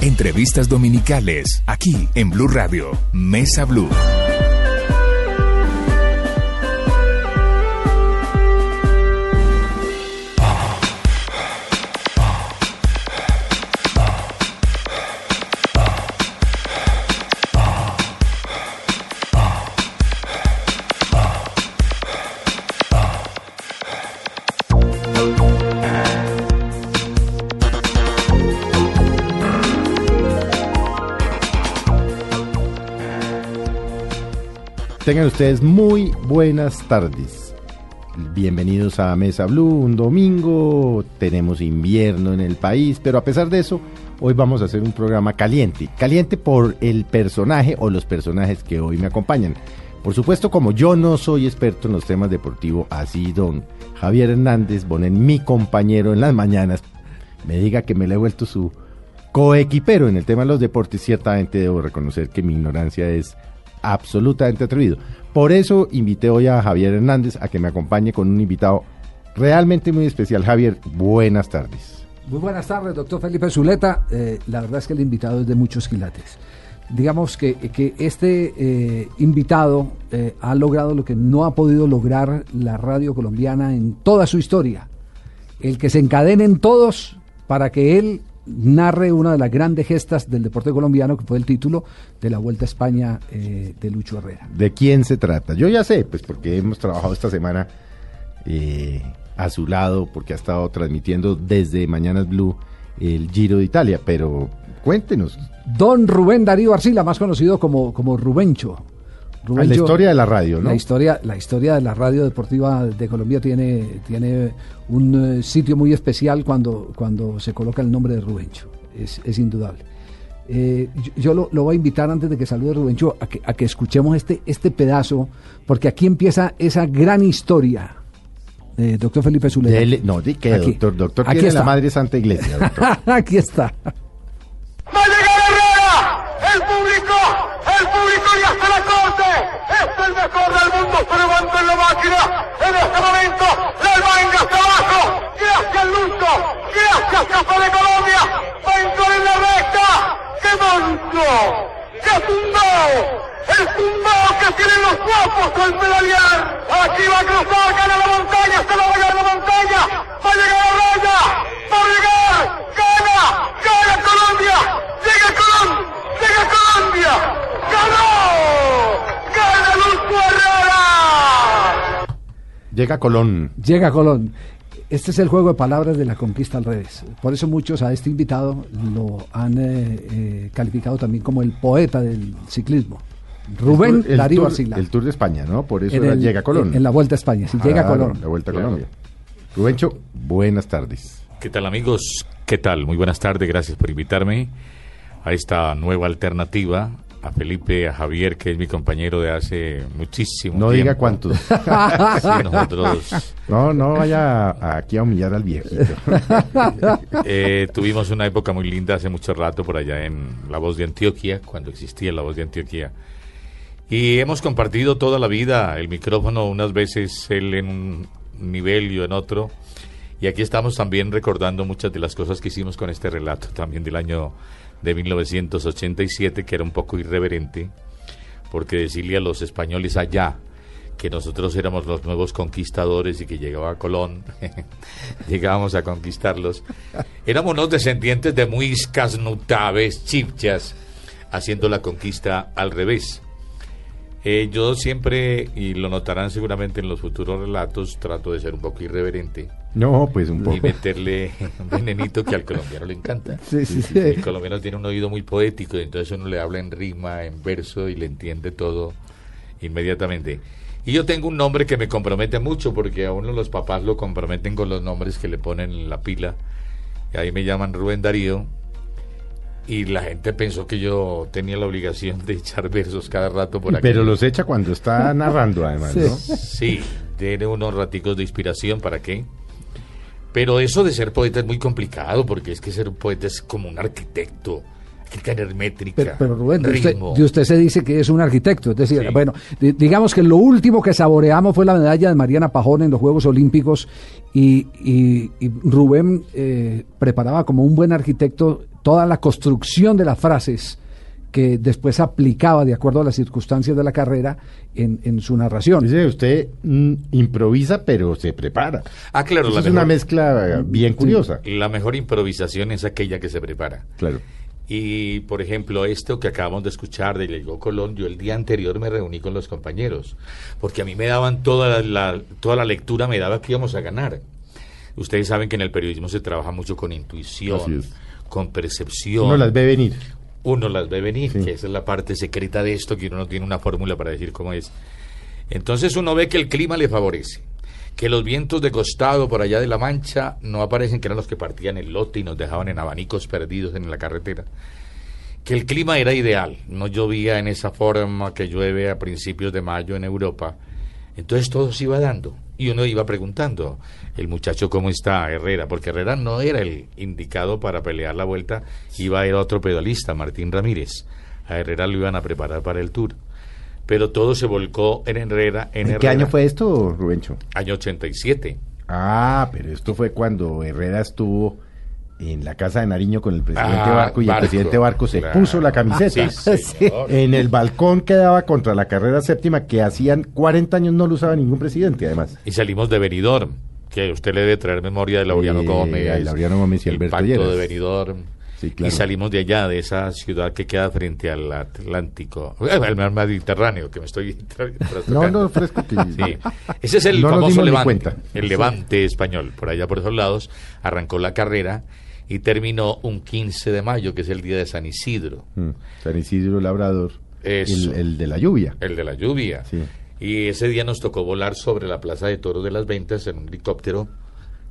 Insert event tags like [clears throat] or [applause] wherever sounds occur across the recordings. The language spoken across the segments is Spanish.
Entrevistas dominicales, aquí en Blue Radio, Mesa Blue. Tengan ustedes muy buenas tardes. Bienvenidos a Mesa Blue, un domingo, tenemos invierno en el país, pero a pesar de eso, hoy vamos a hacer un programa caliente. Caliente por el personaje o los personajes que hoy me acompañan. Por supuesto, como yo no soy experto en los temas deportivos, así don Javier Hernández Bonen, mi compañero en las mañanas, me diga que me le he vuelto su coequipero en el tema de los deportes, ciertamente debo reconocer que mi ignorancia es absolutamente atrevido. Por eso invité hoy a Javier Hernández a que me acompañe con un invitado realmente muy especial. Javier, buenas tardes. Muy buenas tardes, doctor Felipe Zuleta. Eh, la verdad es que el invitado es de muchos quilates. Digamos que, que este eh, invitado eh, ha logrado lo que no ha podido lograr la radio colombiana en toda su historia. El que se encadenen todos para que él narre una de las grandes gestas del deporte colombiano, que fue el título de la Vuelta a España eh, de Lucho Herrera. ¿De quién se trata? Yo ya sé, pues porque hemos trabajado esta semana eh, a su lado, porque ha estado transmitiendo desde Mañanas Blue el Giro de Italia, pero cuéntenos. Don Rubén Darío Arcila, más conocido como, como Rubencho. Ah, la historia de la radio, ¿no? La historia, la historia de la radio deportiva de Colombia tiene, tiene un eh, sitio muy especial cuando, cuando se coloca el nombre de Rubencho. Es, es indudable. Eh, yo, yo lo, lo voy a invitar antes de que salude Rubencho a que, a que escuchemos este, este pedazo, porque aquí empieza esa gran historia. Eh, doctor Felipe Zuleta. Dele- no, di que Aquí. doctor, doctor Aquí tiene está. la Madre Santa Iglesia. [laughs] doctor. aquí está. ¡Va a llegar Herrera! ¡El público! ¡El público ya se la corte! ¡Es el mejor del mundo! ¡Se levanta en la máquina! ¡En este momento! ¡La manga hasta abajo! ¡Gracias, Lucho! ¡Gracias, Casa de Colombia! ¡Va a entrar en la recta! ¡Qué monstruo! ¡Qué tumbao! ¡El tumbao que tienen los guapos al pedalear! ¡Aquí va a cruzar! ¡Gana la montaña! ¡Se va a llegar la montaña! ¡Va a llegar a raya! ¡Va a llegar! ¡Gana! ¡Gana Colombia! ¡Llega Colón! ¡Llega Colombia! ¡Ganó! ¡Gana Lucho Herrera! Llega Colón. Llega Colón. Este es el juego de palabras de la conquista al revés. Por eso muchos a este invitado lo han eh, eh, calificado también como el poeta del ciclismo. Rubén El tour- el Darío tour- Arcila. El Tour de España, ¿no? Por eso En era el- llega Colón. En, en la Vuelta a España. Si llega Claro, Colón. La Vuelta a Claro. Colombia. Rubencho, buenas tardes. ¿Qué tal amigos? ¿Qué tal? Muy buenas tardes, gracias por invitarme a esta nueva alternativa, a Felipe, a Javier, que es mi compañero de hace muchísimo No tiempo. diga cuántos. [laughs] Sí, nosotros No, no vaya aquí a humillar al viejito. [laughs] eh, tuvimos una época muy linda hace mucho rato por allá en La Voz de Antioquia, cuando existía La Voz de Antioquia. Y hemos compartido toda la vida el micrófono, unas veces él en un nivel y yo en otro. Y aquí estamos también recordando muchas de las cosas que hicimos con este relato también del año de 1987, que era un poco irreverente, porque decirle a los españoles allá que nosotros éramos los nuevos conquistadores y que llegaba Colón, [laughs] llegábamos a conquistarlos. Éramos unos descendientes de muiscas, nutaves, chipchas, haciendo la conquista al revés. Eh, yo siempre, y lo notarán seguramente en los futuros relatos, trato de ser un poco irreverente No, pues un y poco. meterle un venenito que al colombiano le encanta. Sí, sí, sí. El colombiano tiene un oído muy poético y entonces uno le habla en rima, en verso y le entiende todo inmediatamente. Y yo tengo un nombre que me compromete mucho porque a uno los papás lo comprometen con los nombres que le ponen en la pila. Y ahí me llaman Rubén Darío. y la gente pensó que yo tenía la obligación de echar versos cada rato por aquí. Pero los echa cuando está narrando, además, Sí. ¿no? Sí, tiene unos raticos de inspiración, ¿para qué? Pero eso de ser poeta es muy complicado, porque es que ser poeta es como un arquitecto. Hay que tener métrica, Pero, pero Rubén, de usted, ritmo. de usted se dice que es un arquitecto. Es decir, Sí. bueno, di- digamos que lo último que saboreamos fue la medalla de Mariana Pajón en los Juegos Olímpicos y, y- y Rubén eh, preparaba como un buen arquitecto toda la construcción de las frases que después aplicaba de acuerdo a las circunstancias de la carrera en, en su narración. Dice, usted mm, improvisa, pero se prepara. Ah, claro, Eso la es mejor, una mezcla bien curiosa. la mejor improvisación es aquella que se prepara. Claro. Y, por ejemplo, esto que acabamos de escuchar de Llegó Colón, yo el día anterior me reuní con los compañeros, porque a mí me daban toda la, toda la lectura, me daba que íbamos a ganar. Ustedes saben que en el periodismo se trabaja mucho con intuición, con percepción. Uno las ve venir. Uno las ve venir, Sí. que esa es la parte secreta de esto, que uno no tiene una fórmula para decir cómo es. Entonces uno ve que el clima le favorece, que los vientos de costado por allá de la Mancha no aparecen, que eran los que partían el lote y nos dejaban en abanicos perdidos en la carretera, que el clima era ideal, no llovía en esa forma que llueve a principios de mayo en Europa. Entonces todo se iba dando y uno iba preguntando, el muchacho cómo está, Herrera, porque Herrera no era el indicado para pelear la vuelta, iba a ir otro pedalista, Martín Ramírez. A Herrera lo iban a preparar para el Tour. Pero todo se volcó en Herrera. En, ¿En Herrera, qué año fue esto, Rubencho? Año 87. Ah, pero esto fue cuando Herrera estuvo en la casa de Nariño con el presidente Ah, Barco y Barco, el presidente Barco se claro. puso la camiseta. Sí. [laughs] En el balcón que daba contra la carrera séptima, que hacían 40 años no lo usaba ningún presidente, además. Y salimos de Benidorm, que usted le debe traer memoria de Laureano Eh, Gómez. Laureano Gómez y el Alberto pacto Lleras. de Benidorm. Sí, claro. Y salimos de allá, de esa ciudad que queda frente al Atlántico, al mar Mediterráneo, que me estoy [laughs] No, no, fresco que... Sí. Ese es el No famoso Levante, el Levante español. Por allá, por esos lados, arrancó la carrera y terminó un 15 de mayo, que es el día de San Isidro, Mm, San Isidro Labrador. Eso. El, el de la lluvia. el de la lluvia. Sí. Y ese día nos tocó volar sobre la Plaza de Toros de las Ventas en un helicóptero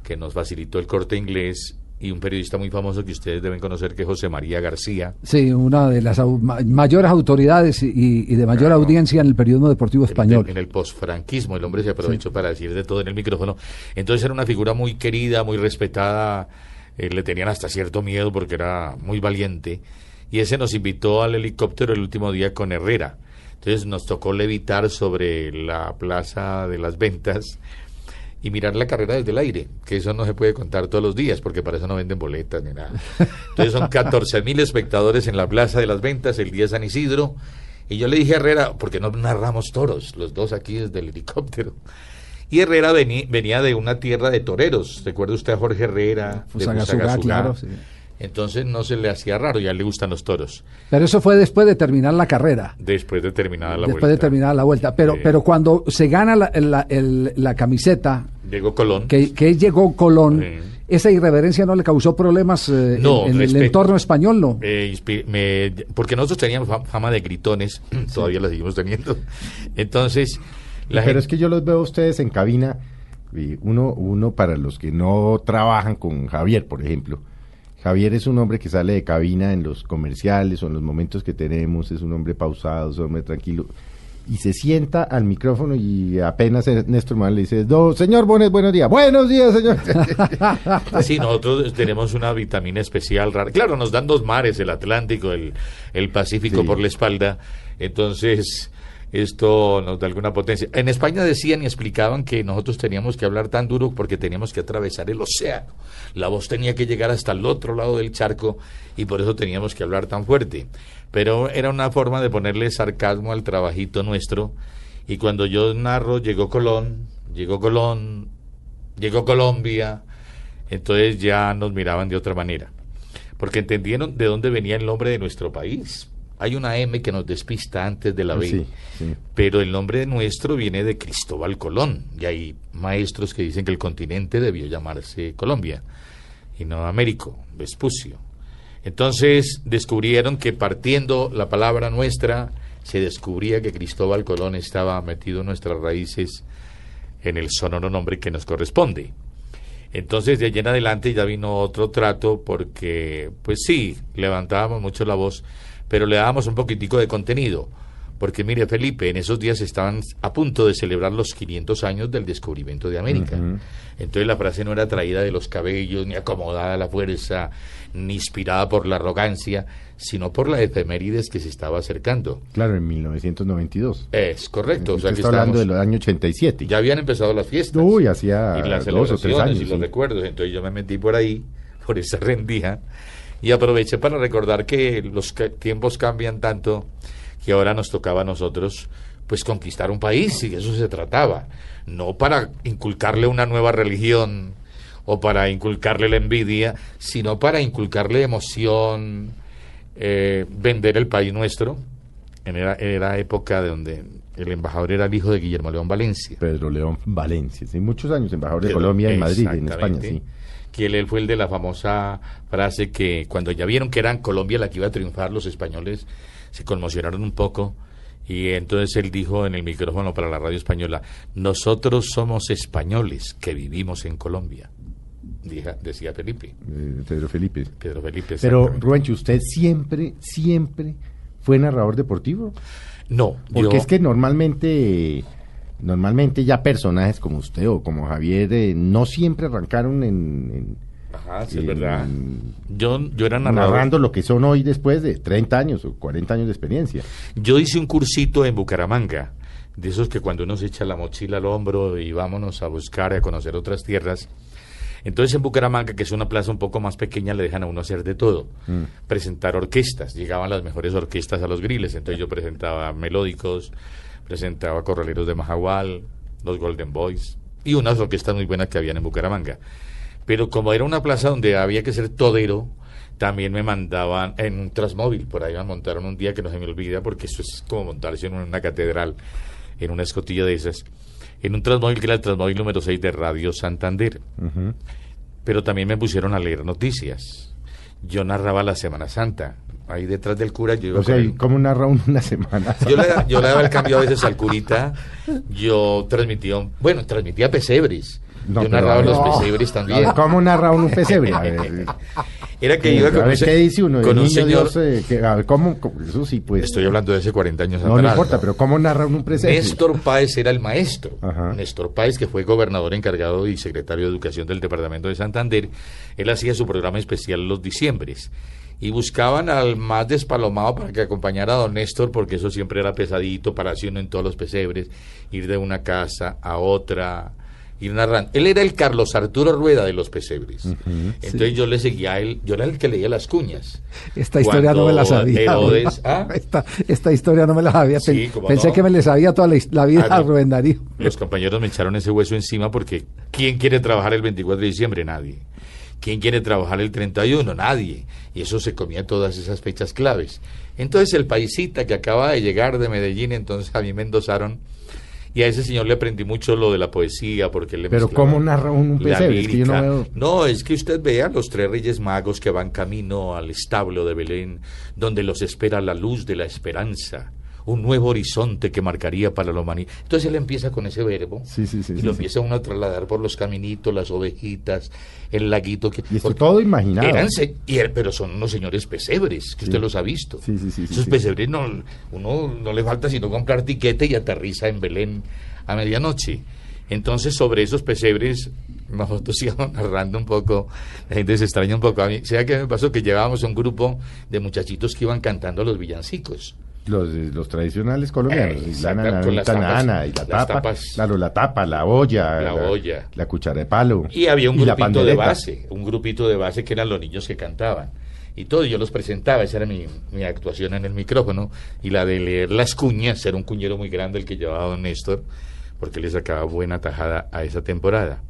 que nos facilitó el corte inglés y un periodista muy famoso que ustedes deben conocer, que es José María García. Sí, una de las au- mayores autoridades y, y de mayor Claro. audiencia en el periodismo deportivo español. En, en el posfranquismo, el hombre se aprovechó para decir de todo en el micrófono. Entonces era una figura muy querida, muy respetada, eh, le tenían hasta cierto miedo porque era muy valiente. Y ese nos invitó al helicóptero el último día con Herrera. Entonces nos tocó levitar sobre la plaza de las ventas y mirar la carrera desde el aire, que eso no se puede contar todos los días, porque para eso no venden boletas ni nada. Entonces son 14 mil espectadores en la Plaza de las Ventas el día de San Isidro. Y yo le dije a Herrera, porque no narramos toros, los dos aquí desde el helicóptero. Y Herrera vení- venía de una tierra de toreros. ¿Recuerda usted a Jorge Herrera? de Fusagasugá, claro, sí. Entonces no se le hacía raro, ya le gustan los toros. Pero eso fue después de terminar la carrera. Después de terminada la después vuelta. de terminar la vuelta. Pero, Sí. pero cuando se gana la, la- el- la camiseta, Llegó Colón. que, que llegó Colón, esa irreverencia no le causó problemas eh, No, en, en el entorno español, ¿no? Eh, me- porque nosotros teníamos fa- fama de gritones, [clears throat] todavía la seguimos teniendo. Entonces, la Pero gente, es que yo los veo a ustedes en cabina, y uno, uno para los que no trabajan con Javier, por ejemplo. Javier es un hombre que sale de cabina en los comerciales o en los momentos que tenemos, es un hombre pausado, es un hombre tranquilo. Y se sienta al micrófono y apenas Néstor Mal le dice, "Do- señor Bonet, buenos días. Buenos días, señor. [laughs] sí, nosotros tenemos una vitamina especial rara. Claro, nos dan dos mares, el Atlántico, el, el Pacífico Sí. por la espalda. Entonces, esto nos da alguna potencia. En España decían y explicaban que nosotros teníamos que hablar tan duro porque teníamos que atravesar el océano. La voz tenía que llegar hasta el otro lado del charco y por eso teníamos que hablar tan fuerte. Pero era una forma de ponerle sarcasmo al trabajito nuestro. Y cuando yo narro, llegó Colón, llegó Colón, llegó Colombia, entonces ya nos miraban de otra manera. Porque entendieron de dónde venía el nombre de nuestro país. Hay una M que nos despista antes de la B. Sí, sí. Pero el nombre nuestro viene de Cristóbal Colón. Y hay maestros que dicen que el continente debió llamarse Colombia y no Américo, Vespucio. Entonces descubrieron que partiendo la palabra nuestra, se descubría que Cristóbal Colón estaba metido en nuestras raíces en el sonoro nombre que nos corresponde. Entonces, de allí en adelante ya vino otro trato porque, pues sí, levantábamos mucho la voz, pero le dábamos un poquitico de contenido. Porque mire, Felipe, en esos días estaban a punto de celebrar los 500 años del descubrimiento de América. Entonces la frase no era traída de los cabellos, ni acomodada a la fuerza, ni inspirada por la arrogancia, sino por la efemérides que se estaba acercando. Claro, en 1992. Es correcto. O sea, está hablando del año 87. ya habían empezado las fiestas. Uy, hacía y las dos o tres años. y los sí. recuerdos. Entonces yo me metí por ahí, por esa rendija, y aproveché para recordar que los tiempos cambian tanto que ahora nos tocaba a nosotros pues conquistar un país y de eso se trataba. No para inculcarle una nueva religión o para inculcarle la envidia, sino para inculcarle emoción, eh, vender el país nuestro. En era, era época de donde el embajador era el hijo de Guillermo León Valencia. Pedro León Valencia, sí, muchos años embajador de Colombia en Madrid, en España, sí. Que él, él fue el de la famosa frase que cuando ya vieron que eran Colombia la que iba a triunfar, los españoles se conmocionaron un poco y entonces él dijo en el micrófono para la radio española, nosotros somos españoles que vivimos en Colombia, Dija- decía Felipe, Eh, Pedro Felipe. Pedro Felipe. Pero. Rubencho, ¿usted siempre, siempre fue narrador deportivo? no, Porque yo- es que normalmente, normalmente ya personajes como usted o como Javier eh, no siempre arrancaron en, en- Ajá, sí, es en- verdad. Yo, yo era narrador. narrando lo que son hoy después de 30 años o 40 años de experiencia. Yo hice un cursito en Bucaramanga, de esos que cuando uno se echa la mochila al hombro y vámonos a buscar y a conocer otras tierras. Entonces en Bucaramanga, que es una plaza un poco más pequeña, le dejan a uno hacer de todo. Presentar orquestas, llegaban las mejores orquestas a los griles, entonces yo presentaba melódicos, presentaba corraleros de Majagual, los Golden Boys y unas orquestas muy buenas que habían en Bucaramanga. Pero como era una plaza donde había que ser todero, también me mandaban en un Transmóvil. Por ahí me montaron un día que no se me olvida porque eso es como montarse en una catedral, en una escotilla de esas. En un Transmóvil que era el Transmóvil número 6 de Radio Santander. Pero también me pusieron a leer noticias. Yo narraba la Semana Santa. Ahí detrás del cura yo iba O sea, con ¿y el- ¿cómo narra uno una semana? yo le, yo le daba el cambio a veces al curita. Yo transmitía, un- bueno, transmitía pesebres. No, yo narraba a ver, los no. pesebres A también. ver, ¿Cómo narra uno un pesebre? A ver, Era que iba a con, ver, un, se- ¿qué dice uno? con un niño señor. Dios, eh, que- a ver, ¿cómo, Eso sí, pues. Estoy hablando de hace 40 años No, no atrás. importa, pero ¿cómo narra un pesebre? Néstor Páez era el maestro. Ajá. Néstor Páez, que fue gobernador encargado y secretario de Educación del Departamento de Santander, él hacía su programa especial los diciembres. Y buscaban al más despalomado para que acompañara a don Néstor, porque eso siempre era pesadito para hacer uno en todos los pesebres, ir de una casa a otra, ir narrando. Él era el Carlos Arturo Rueda de los pesebres. Entonces yo le seguía a él, yo era el que leía las cuñas. Esta historia no me la sabía. Herodes- [laughs] ¿ah? esta, esta historia no me la sabía. Sí, Pensé no. que me le sabía toda la, la vida Ah, a. Rubén Darío. Los compañeros me echaron ese hueso encima porque ¿quién quiere trabajar el 24 de diciembre? Nadie. ¿Quién quiere trabajar el 31? Nadie. Y eso se comía todas esas fechas claves. Entonces el paisita que acaba de llegar de Medellín, entonces a mí me endosaron y a ese señor le aprendí mucho lo de la poesía porque él le Pero ¿cómo narra un pesebre? Es que yo no veo- No, es que usted vea los tres reyes magos que van camino al establo de Belén, donde los espera la luz de la esperanza, un nuevo horizonte que marcaría para la humanidad. Entonces él empieza con ese verbo Sí, sí, sí, y lo empieza uno a trasladar por los caminitos, las ovejitas, el laguito. Que, Y esto todo imaginado. eran y er- pero son unos señores pesebres, que usted los ha visto. Esos pesebres no, uno no le falta sino comprar tiquete y aterriza en Belén a medianoche. Entonces, sobre esos pesebres, nosotros [laughs] íbamos narrando un poco, la gente se extraña un poco. A mí, ¿sabe qué me pasó? Que llevábamos un grupo de muchachitos que iban cantando los villancicos. Los, los tradicionales colombianos, Eh, y la nana, la y tapa, tapas. claro, la tapa, la olla, La olla. la cuchara de palo. Y había un la grupito de base, un grupito de base que eran los niños que cantaban. Y todo, yo los presentaba, esa era mi, mi actuación en el micrófono. Y la de leer las cuñas, era un cuñero muy grande el que llevaba don Néstor, porque le sacaba buena tajada a esa temporada.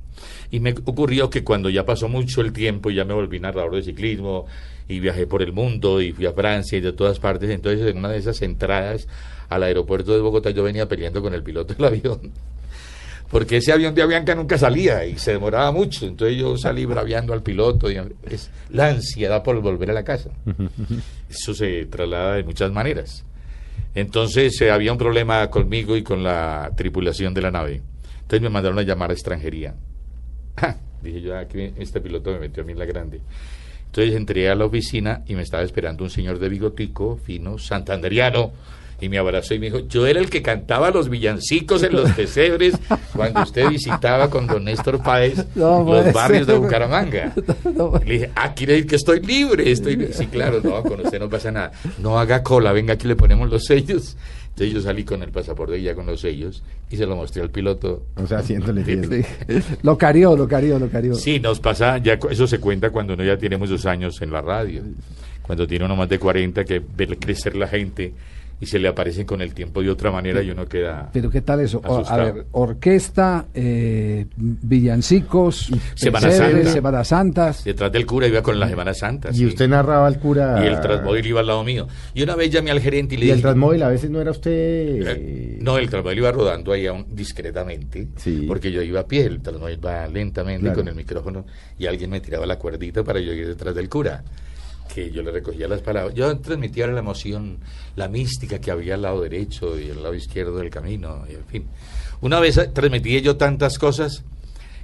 Y me ocurrió que cuando ya pasó mucho el tiempo, ya me volví narrador de ciclismo y viajé por el mundo y fui a Francia y de todas partes. Entonces, en una de esas entradas al aeropuerto de Bogotá, yo venía peleando con el piloto del [laughs] avión porque ese avión de Avianca nunca salía y se demoraba mucho. Entonces yo salí braviando al piloto. Y es la ansiedad por volver a la casa. [laughs] Eso se traslada de muchas maneras. Entonces eh, había un problema conmigo y con la tripulación de la nave. Entonces me mandaron a llamar a extranjería. Dije yo, aquí este piloto me metió a mí en la grande. Entonces entré a la oficina y me estaba esperando un señor de bigotico, fino, santanderiano, y me abrazó y me dijo, yo era el que cantaba los villancicos en los pesebres cuando usted visitaba con don Néstor Páez [laughs] No los barrios de. Bucaramanga. [laughs] No, Le dije, ah, quiere decir que estoy libre. Estoy li-". Sí, claro, no, con usted no pasa nada. No haga cola, venga, aquí le ponemos los sellos. Entonces yo salí con el pasaporte y ya con los sellos y se lo mostré al piloto. O sea, haciéndole. Lo carió, lo carió, lo carió. Sí, nos pasa, ya eso se cuenta cuando uno ya tiene muchos años en la radio. Cuando tiene uno más de 40 que ve crecer la gente y se le aparecen con el tiempo de otra manera y uno queda... Pero ¿qué tal eso? O- a ver, orquesta, eh, villancicos, Semana pesebres, Santa. Semanas Santas. Detrás del cura iba con la Semana Santa. Y sí. usted narraba al cura. Y el Transmóvil iba al lado mío. Y una vez llamé al gerente y le Y el dije... Transmóvil a veces no era usted. Eh, No, el Transmóvil iba rodando ahí aún discretamente, Sí. porque yo iba a pie, el Transmóvil va lentamente Claro. con el micrófono y alguien me tiraba la cuerdita para yo ir detrás del cura, que yo le recogía las palabras. Yo transmitía la emoción, la mística que había al lado derecho y al lado izquierdo del camino, y en fin. Una vez transmití yo tantas cosas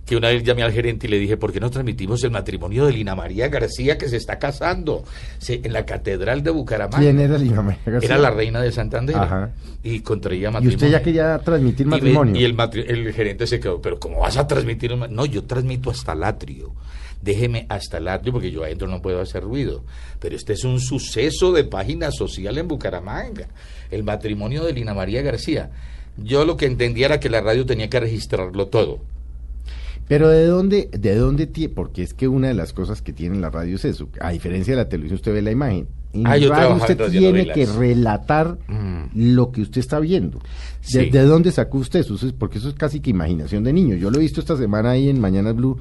que una vez llamé al gerente y le dije, ¿por qué no transmitimos el matrimonio de Lina María García que se está casando Se- en la Catedral de Bucaramanga? ¿Quién era Lina María García? Era la reina de Santander. Ajá. Y contraía Y matrimonio. usted ya quería transmitir Y matrimonio. Y, el, matri- el gerente se quedó, pero ¿cómo vas a transmitir? un ma-?" No, yo transmito hasta el atrio. Déjeme hasta el atrio porque yo adentro no puedo hacer ruido. Pero este es un suceso de página social en Bucaramanga. El matrimonio de Lina María García. Yo lo que entendía era que la radio tenía que registrarlo todo. Pero de dónde, de dónde tiene, porque es que una de las cosas que tiene la radio es eso. A diferencia de la televisión, usted ve la imagen. En Ah, yo radio usted en tiene que relatar Mm. lo que usted está viendo. ¿De, Sí. de dónde sacó usted eso? Eso es- Porque eso es casi que imaginación de niño. Yo lo he visto esta semana ahí en Mañana Blue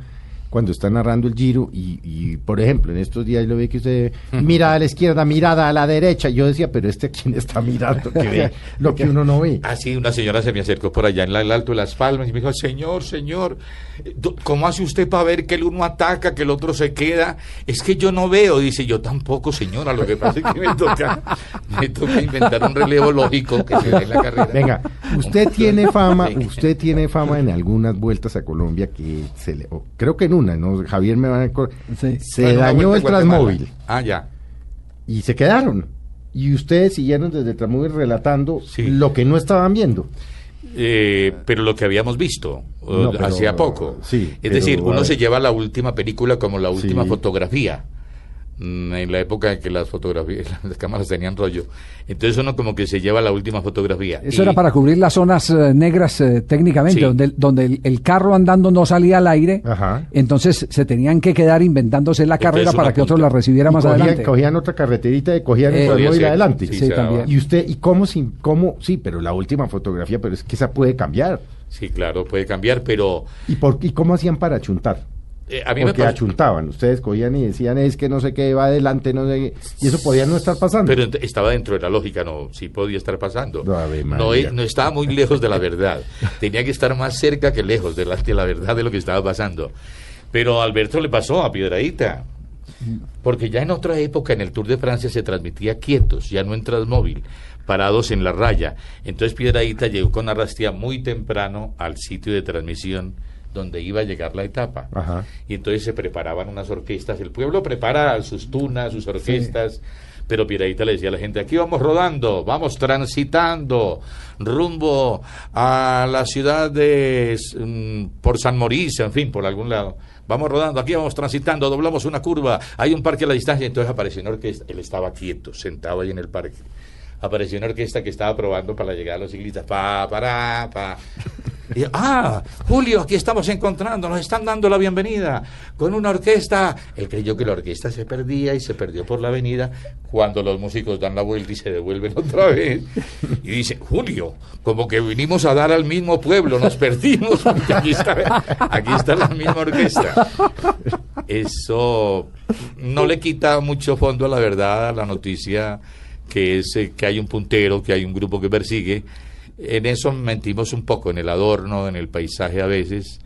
cuando está narrando el giro y, y, por ejemplo, en estos días lo ve que usted mira a la izquierda, mirada a la derecha. Yo decía, pero este quién está mirando, que ve lo que uno no ve. Así una señora se me acercó por allá en la- el Alto de las Palmas y me dijo, señor, señor, ¿cómo hace usted para ver que el uno ataca, que el otro se queda? Es que yo no veo. Dice, yo tampoco, señora, lo que pasa es que me toca, me toca inventar un relevo lógico que se dé en la carrera. Venga, usted tiene fama, usted tiene fama en algunas vueltas a Colombia que se le, creo que en una, ¿no? Javier me va a Sí. se Bueno, una dañó el. Transmóvil Ah, ya. y se quedaron. Y ustedes siguieron desde el Transmóvil relatando Sí. lo que no estaban viendo. Eh, pero lo que habíamos visto No, pero- hacía poco. sí, es pero, decir, uno se lleva la última película como la última Sí. fotografía. Mm, En la época en que las fotografías, [laughs] las cámaras tenían rollo. Entonces uno como que se lleva la última fotografía. Eso Y- era para cubrir las zonas eh, negras eh, técnicamente, Sí. donde, donde el, el carro andando no salía al aire. Ajá. Entonces se tenían que quedar inventándose la Entonces, carrera para que otro apunta. la recibiera Y más cogían, adelante. cogían otra carreterita y cogían Eh, Transmóvil ser. adelante. Sí, Sí, también. Y usted, ¿y cómo, sin, cómo? Sí, pero la última fotografía, pero es que esa puede cambiar. Sí, claro, puede cambiar, pero ¿Y, por, y cómo hacían para achuntar? Eh, a mí me Porque pasó- achuntaban, ustedes cogían y decían es que no sé qué va adelante, no sé qué, y eso podía no estar pasando. Pero estaba dentro de la lógica, no, sí podía estar pasando. No, e- no estaba muy lejos de la verdad. Tenía que estar más cerca que lejos de la, de la verdad de lo que estaba pasando. Pero a Alberto le pasó a Piedradita. Porque ya en otra época, en el Tour de Francia, se transmitía quietos, ya no en Transmóvil, parados en la raya. Entonces Piedradita llegó con Arrastía muy temprano al sitio de transmisión donde iba a llegar la etapa. Ajá. Y entonces se preparaban unas orquestas. El pueblo prepara sus tunas, sus orquestas. Pero Piedradita le decía a la gente, aquí vamos rodando, vamos transitando rumbo a la ciudad de mm, por San Mauricio, en fin, por algún lado. Vamos rodando, aquí vamos transitando, doblamos una curva, hay un parque a la distancia, entonces apareció una orquesta, él estaba quieto, sentado ahí en el parque. Apareció una orquesta que estaba probando para la llegada de los ciclistas, pa, para, pa. Y, ah, Julio, aquí estamos encontrando, nos están dando la bienvenida con una orquesta. Él creyó que la orquesta se perdía y se perdió por la avenida cuando los músicos dan la vuelta y se devuelven otra vez. Y dice, Julio, como que vinimos a dar al mismo pueblo, nos perdimos, aquí está, aquí está la misma orquesta. Eso no le quita mucho fondo a la verdad, a la noticia que es eh, que hay un puntero, que hay un grupo que persigue. En eso mentimos un poco, en el adorno, en el paisaje a veces,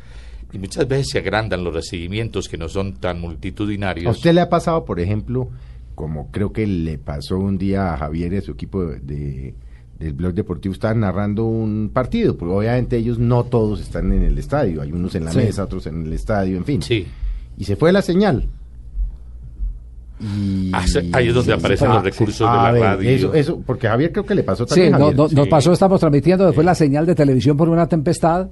y muchas veces se agrandan los recibimientos que no son tan ¿A multitudinarios. usted le ha pasado, por ejemplo, como creo que le pasó un día a Javier y a su equipo de, de del blog deportivo estaban narrando un partido, porque obviamente ellos no todos están en el estadio, hay unos en la Sí. mesa, otros en el estadio, en fin. Sí. Y se fue la señal. Y... Ah, ahí es donde aparecen los recursos de A la ver, radio. Eso, eso, porque a Javier creo que le pasó Sí, también. no- Javier. no- nos Sí. pasó, estamos transmitiendo después la señal de televisión por una tempestad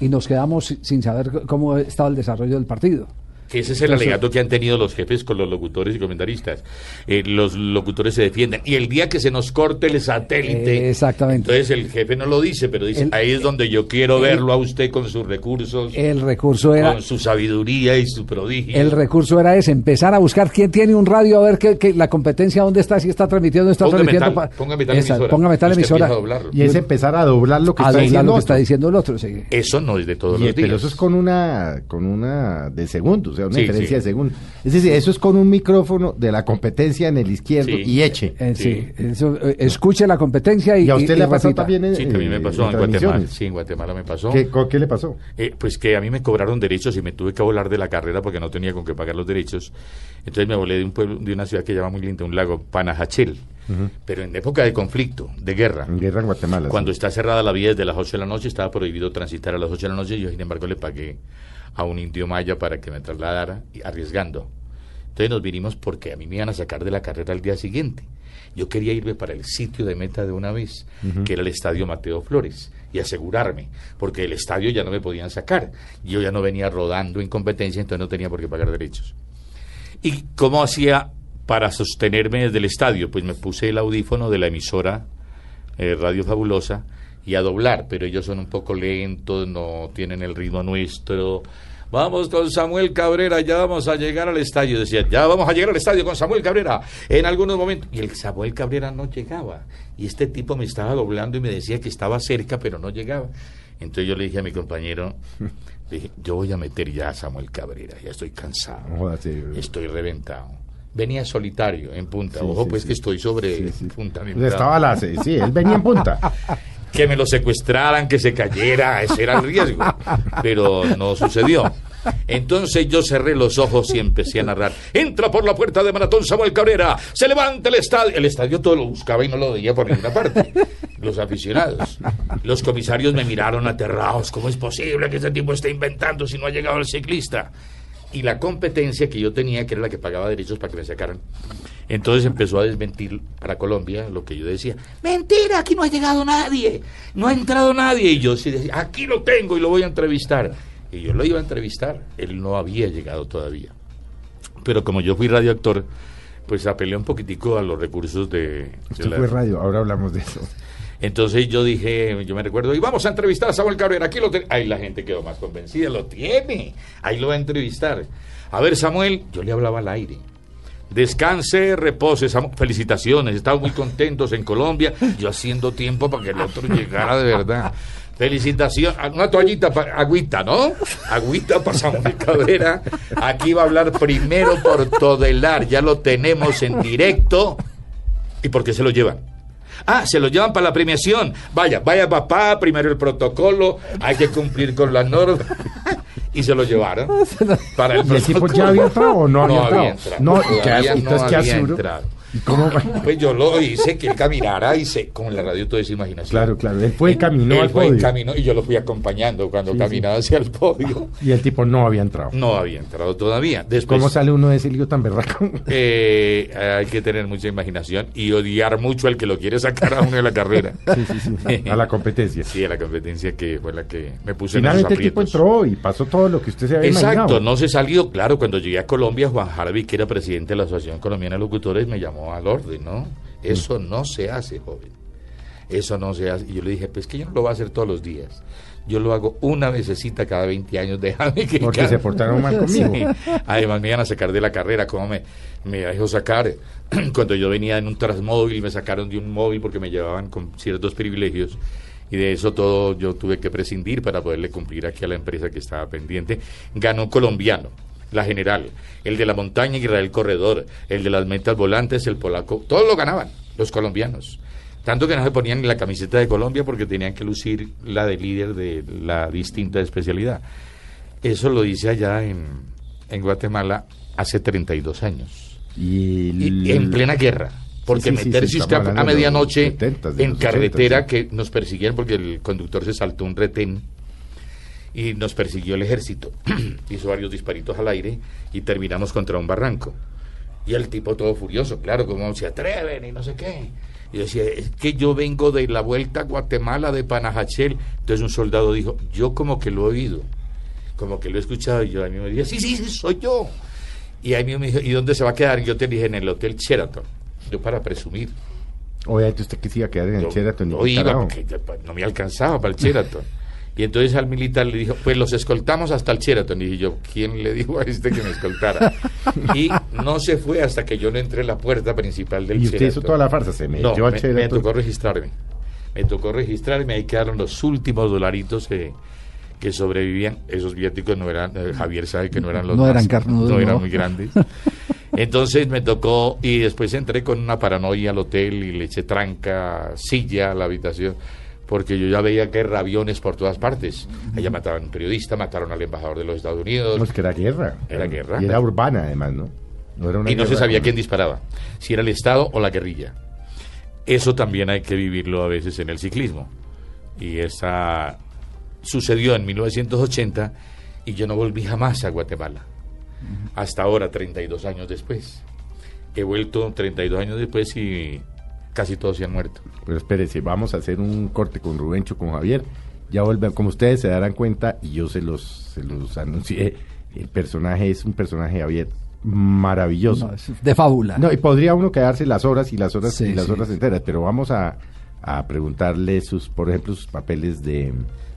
y nos quedamos si- sin saber cómo estaba el desarrollo del partido. Que ese es el Entonces- alegato que han tenido los jefes con los locutores y comentaristas. Eh, los locutores se defienden. Y el día que se nos corte el satélite. Eh, exactamente. Entonces el jefe no lo dice, pero dice: El- ahí es donde yo quiero el- verlo a usted con sus recursos, El recurso era con su sabiduría y su prodigio. el recurso era ese, empezar a buscar quién tiene un radio, a ver qué, qué- la competencia dónde está, si está transmitiendo, no está Póngame transmitiendo. tal- pa- póngame tal Esa, emisora. Póngame tal emisora. Y es empezar a doblar lo que a está doblar diciendo lo que otro. está diciendo el otro. sí. Eso no es de todos Y- los días. pero eso es con una con una de segundo, o sea, una Sí, diferencia sí. de segundo. Es decir, eso es con un micrófono de la competencia en el izquierdo Sí. y eche. Eh, sí, Sí. eso, eh, escuche la competencia y, Y a usted le ha pasado también en, Sí, también me pasó en, Guatemala. transmisiones. Sí, en Guatemala me pasó. ¿Qué, qué le pasó? Eh, pues que a mí me cobraron derechos y me tuve que volar de la carrera porque no tenía con qué pagar los derechos. Entonces me volé de un pueblo, de una ciudad que llama muy linda, un lago, Panajachel. Pero en época de conflicto, de guerra. En guerra en Guatemala. Cuando sí. está cerrada la vía desde las 8 de la noche, estaba prohibido transitar a las 8 de la noche. Yo, sin embargo, le pagué a un indio maya para que me trasladara, arriesgando. Entonces nos vinimos porque a mí me iban a sacar de la carrera al día siguiente. Yo quería irme para el sitio de meta de una vez, que era el estadio Mateo Flores, y asegurarme, porque el estadio ya no me podían sacar. Yo ya no venía rodando en competencia, entonces no tenía por qué pagar derechos. ¿Y cómo hacía para sostenerme desde el estadio? Pues me puse el audífono de la emisora eh, Radio Fabulosa y a doblar, pero ellos son un poco lentos, no tienen el ritmo nuestro. Vamos con Samuel Cabrera, ya vamos a llegar al estadio. Decía, ya vamos a llegar al estadio con Samuel Cabrera en algunos momentos. Y el Samuel Cabrera no llegaba. Y este tipo me estaba doblando y me decía que estaba cerca, pero no llegaba. Entonces yo le dije a mi compañero, [laughs] le dije, yo voy a meter ya a Samuel Cabrera, ya estoy cansado. Sí. Estoy reventado. Venía solitario en punta. Sí, Ojo, sí, pues sí. que estoy sobre punta. Estaba la, sí, él venía en punta. [laughs] Que me lo secuestraran, que se cayera, ese era el riesgo. Pero no sucedió. Entonces yo cerré los ojos y empecé a narrar. Entra por la puerta de Maratón Samuel Cabrera, se levanta el estadio. El estadio todo lo buscaba y no lo veía por ninguna parte. Los aficionados. Los comisarios me miraron aterrados. ¿Cómo es posible que este tipo esté inventando si no ha llegado el ciclista? Y la competencia que yo tenía, que era la que pagaba derechos para que me sacaran, entonces empezó a desmentir para Colombia lo que yo decía. Mentira, aquí no ha llegado nadie, no ha entrado nadie. Y yo sí decía, aquí lo tengo y lo voy a entrevistar. Y yo lo iba a entrevistar, él no había llegado todavía. Pero como yo fui radioactor, pues apelé un poquitico a los recursos de... de Usted la- fue radio, ahora hablamos de eso. Entonces yo dije, yo me recuerdo, y vamos a entrevistar a Samuel Cabrera, aquí lo tiene. Ahí la gente quedó más convencida, lo tiene, ahí lo va a entrevistar. A ver, Samuel, yo le hablaba al aire. Descanse, repose, Samu- felicitaciones, estamos muy contentos en Colombia, yo haciendo tiempo para que el otro llegara de verdad. Felicitación, ah, una toallita, pa- agüita, ¿no? Agüita para Samuel Cabrera. Aquí va a hablar primero por Todelar, ya lo tenemos en directo. ¿Y por qué se lo llevan? Ah, se lo llevan para la premiación. Vaya, vaya papá, primero el protocolo, hay que cumplir con las normas. [laughs] y se lo llevaron. [laughs] Para el ¿Y el tipo ya había entrado o no había No entrado? había entrado. No, no Entonces, ¿qué había entrado. ¿Y cómo? [laughs] Pues yo lo hice que él caminara y se, como en la radio todo es imaginación. Claro, claro. Él fue y caminó Él al fue podio. caminó y yo lo fui acompañando cuando Sí, caminaba hacia el podio. [laughs] Y el tipo no había entrado. No había entrado todavía. Después, ¿Cómo sale uno de ese lío tan berraco? [laughs] eh, hay que tener mucha imaginación y odiar mucho al que lo quiere sacar a uno de la carrera. Sí, sí, sí. A la competencia. Sí, a la competencia que fue la que me puse en Finalmente el tipo entró y pasó todo lo que usted se había Exacto, imaginado. no se salió. Claro, cuando llegué a Colombia, Juan Harvey, que era presidente de la Asociación Colombiana de Locutores, me llamó al orden, ¿no? Eso no se hace, joven. Eso no se hace. Y yo le dije, pues que yo no lo voy a hacer todos los días. Yo lo hago una vecesita cada 20 años, déjame que... Porque cada- se portaron mal [laughs] conmigo. Sí. Además me iban a sacar de la carrera, ¿cómo me, me dejó sacar? [clears throat] Cuando yo venía en un transmóvil, me sacaron de un móvil porque me llevaban con ciertos privilegios. Y de eso todo yo tuve que prescindir para poderle cumplir aquí a la empresa que estaba pendiente. Ganó un colombiano, la general, el de la montaña Israel Corredor, el de las metas volantes, el polaco, todos lo ganaban, los colombianos. Tanto que no se ponían ni la camiseta de Colombia porque tenían que lucir la de líder de la distinta especialidad. Eso lo hice allá en, en Guatemala hace 32 años. Y, Y, en plena guerra. Porque Sí, sí, sí, meterse sí, usted a medianoche 70s, de en carretera 80s, que nos persiguieron porque el conductor se saltó un retén y nos persiguió el ejército. [clears throat] Hizo varios disparitos al aire y terminamos contra un barranco. Y el tipo todo furioso, claro, como se atreven y no sé qué. Y decía, es que yo vengo de la vuelta a Guatemala de Panajachel. Entonces un soldado dijo, yo como que lo he oído, como que lo he escuchado. Y yo a mí me dije, sí, sí, sí, soy yo. Y ahí mismo me dijo, ¿y dónde se va a quedar? Y yo te dije, en el Hotel Sheraton. Yo para presumir. Obviamente usted que se iba a quedar en el Sheraton. y iba pues, no me alcanzaba para el Sheraton. Y entonces al militar le dijo, pues los escoltamos hasta el Sheraton. Y dije yo, ¿quién le dijo a este que me escoltara? [laughs] y no se fue hasta que yo no entré a la puerta principal del Y usted Sheraton. hizo toda la farsa, se metió no, al me, Sheraton. me tocó registrarme. Me tocó registrarme, ahí quedaron los últimos dolaritos que, que sobrevivían. Esos viáticos no eran, eh, Javier sabe que no eran los No eran carnudos, no eran no. muy grandes. Entonces me tocó y después entré con una paranoia al hotel y le eché tranca, silla a la habitación, porque yo ya veía que aviones por todas partes. Allá mataron a un periodista, mataron al embajador de los Estados Unidos No, es que era guerra. Era guerra. Y era urbana, además, ¿no? No era una y no se guerra sabía quién disparaba, si era el Estado o la guerrilla. Eso también hay que vivirlo a veces en el ciclismo. Y esa sucedió en 1980 y yo no volví jamás a Guatemala. Hasta ahora, 32 años después. He vuelto 32 años después y casi todos se han muerto. Pero espérese, vamos a hacer un corte con Rubencho, con Javier. Ya volvemos, como ustedes se darán cuenta, y yo se los, se los anuncié, el personaje es un personaje, Javier, maravilloso. No, es de fábula. No, y podría uno quedarse las horas y las horas Sí, y las sí. horas enteras, pero vamos a, a preguntarle sus, por ejemplo, sus papeles de...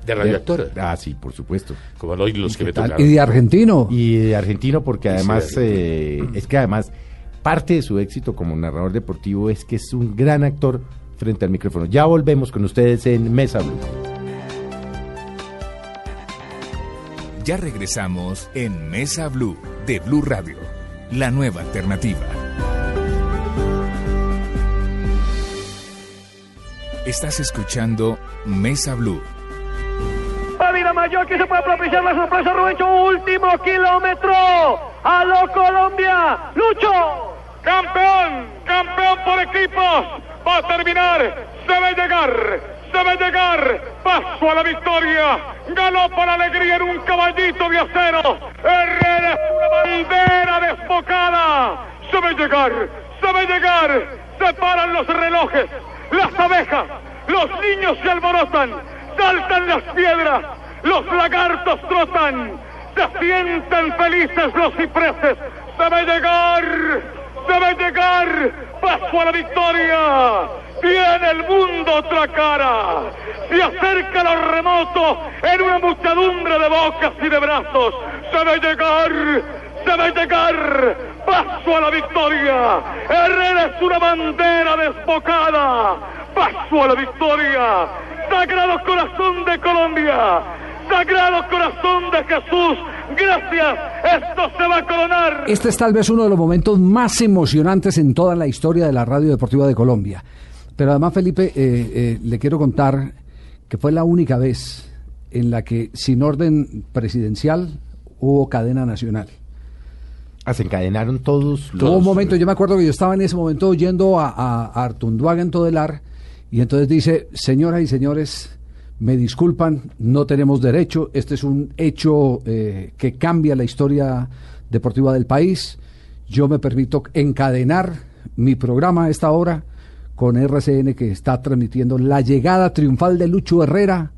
De radioactor. ah, sí, por supuesto. Como hoy los que me tocaron. Y de argentino. Y de argentino, porque además, de eh, es que además, parte de su éxito como narrador deportivo es que es un gran actor frente al micrófono. Ya volvemos con ustedes en Mesa Blue. Ya regresamos en Mesa Blue de Blue Radio, la nueva alternativa. Estás escuchando Mesa Blue. Vida Mayor que se puede propiciar la sorpresa Rubencho último kilómetro a lo Colombia Lucho campeón campeón por equipos. Va a terminar. Debe llegar debe llegar. Paso a la victoria. Ganó por alegría en un caballito de acero. Herrera una bandera desbocada. Debe llegar debe llegar. Se paran los relojes las abejas los niños se alborotan saltan las piedras, los lagartos trotan, se sienten felices los cipreses. Debe llegar, debe llegar, paso a la victoria. Tiene el mundo otra cara. Se acerca lo remoto en una muchedumbre de bocas y de brazos. Debe llegar, debe llegar, paso a la victoria. Herrera es una bandera desbocada. Paso a la victoria. Sagrado Corazón de Colombia, Sagrado Corazón de Jesús, gracias, esto se va a coronar. Este es tal vez uno de los momentos más emocionantes en toda la historia de la radio deportiva de Colombia. Pero además, Felipe, eh, eh, le quiero contar que fue la única vez en la que, sin orden presidencial, hubo cadena nacional. Ah, se encadenaron todos los... Hubo un momento, yo me acuerdo que yo estaba en ese momento oyendo a, a, a Artunduaga en Todelar, y entonces dice, señoras y señores, me disculpan, no tenemos derecho, este es un hecho eh, que cambia la historia deportiva del país, yo me permito encadenar mi programa a esta hora con RCN que está transmitiendo la llegada triunfal de Lucho Herrera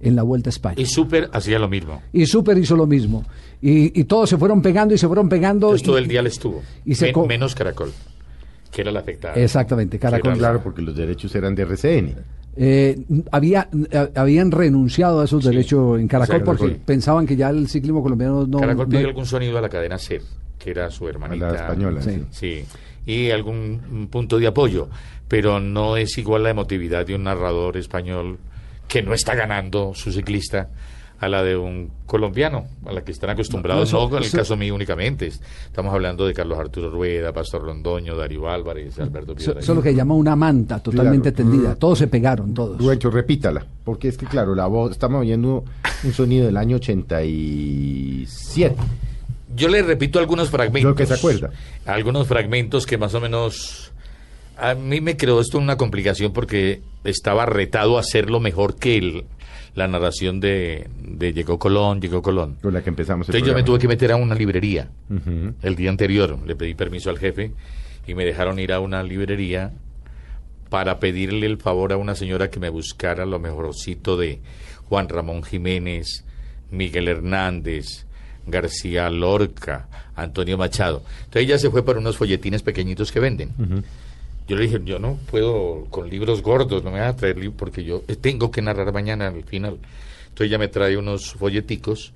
en la Vuelta a España. Y Super hacía lo mismo. Y Super hizo lo mismo. Y, y todos se fueron pegando y se fueron pegando. Entonces todo el día le estuvo. y se Men- menos Caracol, que era la afectada. Exactamente, Caracol. Era Claro, porque los derechos eran de RCN. Eh, había, eh, habían renunciado a esos Sí, derechos en Caracol Caracol. porque pensaban que ya el ciclismo colombiano no... Caracol no- pidió algún sonido a la cadena SER, que era su hermanita. A la española, Sí. Sí. Y algún punto de apoyo. Pero no es igual la emotividad de un narrador español que no está ganando su ciclista a la de un colombiano, a la que están acostumbrados, No, no, eso- con el eso- caso mío únicamente. Estamos hablando de Carlos Arturo Rueda, Pastor Londoño, Darío Álvarez, Alberto Piedra. eso es lo que llama una manta totalmente Claro. tendida. Todos se pegaron, todos. Rubencho, repítala, porque es que claro, la voz, estamos oyendo un sonido del año 87. Yo le repito algunos fragmentos. Lo que se acuerda. Algunos fragmentos que más o menos A mí me creó esto una complicación porque estaba retado a hacerlo mejor que el, la narración de, de Llegó Colón, Llegó Colón. Con la que empezamos el Entonces yo me tuve que meter a una librería Ujú. el día anterior. Le pedí permiso al jefe y me dejaron ir a una librería para pedirle el favor a una señora que me buscara lo mejorcito de Juan Ramón Jiménez, Miguel Hernández, García Lorca, Antonio Machado. Entonces ella se fue por unos folletines pequeñitos que venden. Yo le dije, yo no puedo con libros gordos, no me van a traer libros porque yo tengo que narrar mañana al final. Entonces ella me trae unos folleticos,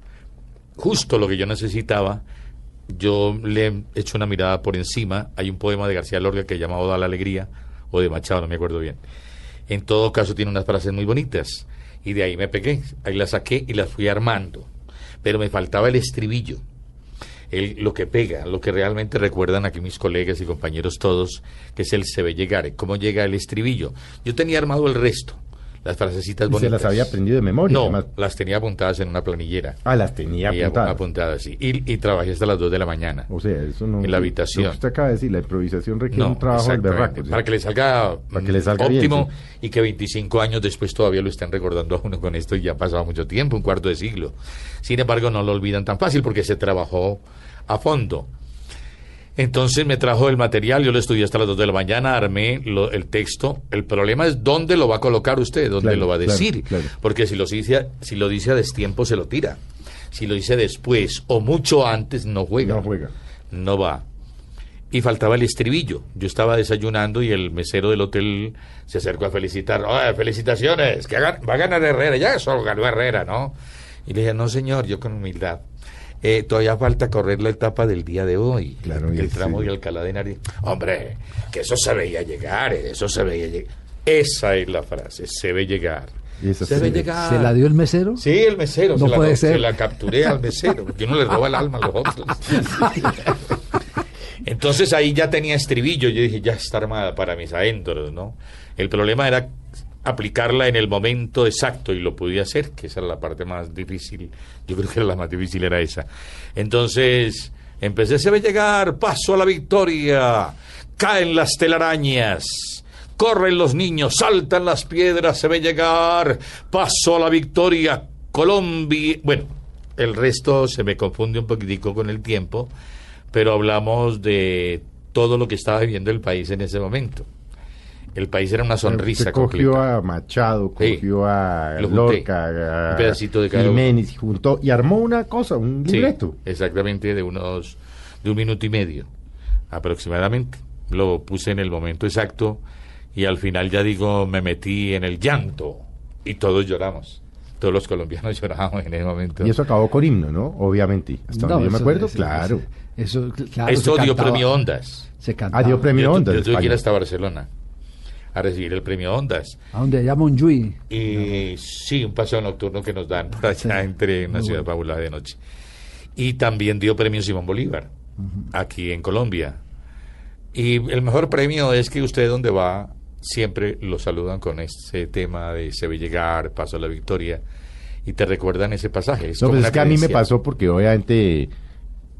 justo lo que yo necesitaba. Yo le echo una mirada por encima. Hay un poema de García Lorca que se llama Oda a la Alegría, o de Machado, no me acuerdo bien. En todo caso tiene unas frases muy bonitas. Y de ahí me pegué, ahí las saqué y las fui armando. Pero me faltaba el estribillo el- lo que pega, lo que realmente recuerdan aquí mis colegas y compañeros todos, que es el se ve llegar, cómo llega el estribillo. Yo tenía armado el resto, las frasecitas bonitas. se las había aprendido de memoria. No, además. las tenía apuntadas en una planillera. Ah, las tenía Y apuntadas. apuntadas, sí. Y, y trabajé hasta las 2 de la mañana. O sea, eso no. En la habitación. Lo que usted acaba de decir, la improvisación requiere No, un trabajo del berraco. ¿sí? Para que le salga, Para que le salga bien, óptimo sí. y que 25 años después todavía lo estén recordando a uno con esto y ya ha pasado mucho tiempo, un cuarto de siglo. Sin embargo, no lo olvidan tan fácil porque se trabajó a fondo. Entonces me trajo el material, yo lo estudié hasta las 2 de la mañana, armé lo- el texto. El problema es dónde lo va a colocar usted, dónde Claro, lo va a decir. claro. Porque si lo, dice, a- si lo dice a destiempo, se lo tira. Si lo dice después o mucho antes, no juega. No juega. No va. Y faltaba el estribillo. Yo estaba desayunando y el mesero del hotel se acercó a felicitar. "Oye, felicitaciones! Que hagan- va a ganar Herrera. Ya eso ganó Herrera, ¿no? Y le dije, no, señor, yo con humildad. Eh, todavía falta correr la etapa del día de hoy. Claro, y el el- tramo sí. de Alcalá de Henares. Hombre, que eso se veía llegar, eh, eso se veía llegar. Esa es la frase, se ve llegar. Se se ve llegar. ¿Se la dio el mesero? Sí, el mesero. No se, la, puede se ser. la capturé al mesero, porque uno le roba el alma a los otros. [laughs] Entonces ahí ya tenía estribillo. Yo dije, ya está armada para mis adentros, ¿no? El problema era aplicarla en el momento exacto y lo podía hacer, que esa era la parte más difícil. Yo creo que la más difícil era esa. Entonces empecé, se ve llegar, paso a la victoria, caen las telarañas. Corren los niños, saltan las piedras, se ve llegar, paso a la victoria, Colombia. Bueno, el resto se me confunde un poquitico con el tiempo, pero hablamos de todo lo que estaba viviendo el país en ese momento. El país era una sonrisa Usted cogió completa. a Machado, Sí. cogió a. Lorca, a Un pedacito de cada. Jiménez, y juntó y armó una cosa, un Sí, libreto. exactamente de unos de un minuto y medio aproximadamente. Lo puse en el momento exacto y al final ya digo me metí en el llanto y todos lloramos. Todos los colombianos [laughs] lloramos en ese momento. Y eso acabó con himno, ¿no? Obviamente. Hasta No, donde yo me eso- acuerdo, eso- claro. Eso, claro, Esto se dio cantaba- premio Ondas. Se cantaba. Ah, dio premio yo, Ondas. yo tuve que ir hasta Barcelona a recibir el premio Ondas. A donde allá Monjuy. Y sí, un paseo nocturno que nos dan por allá Sí, [laughs] entre una muy ciudad bueno. fabulosa de noche. Y también dio premio Simón Bolívar, aquí en Colombia. Y el mejor premio es que usted donde va, siempre lo saludan con ese tema de se ve llegar, paso a la victoria, y te recuerdan ese pasaje. Es No, pues es que a mí me pasó porque obviamente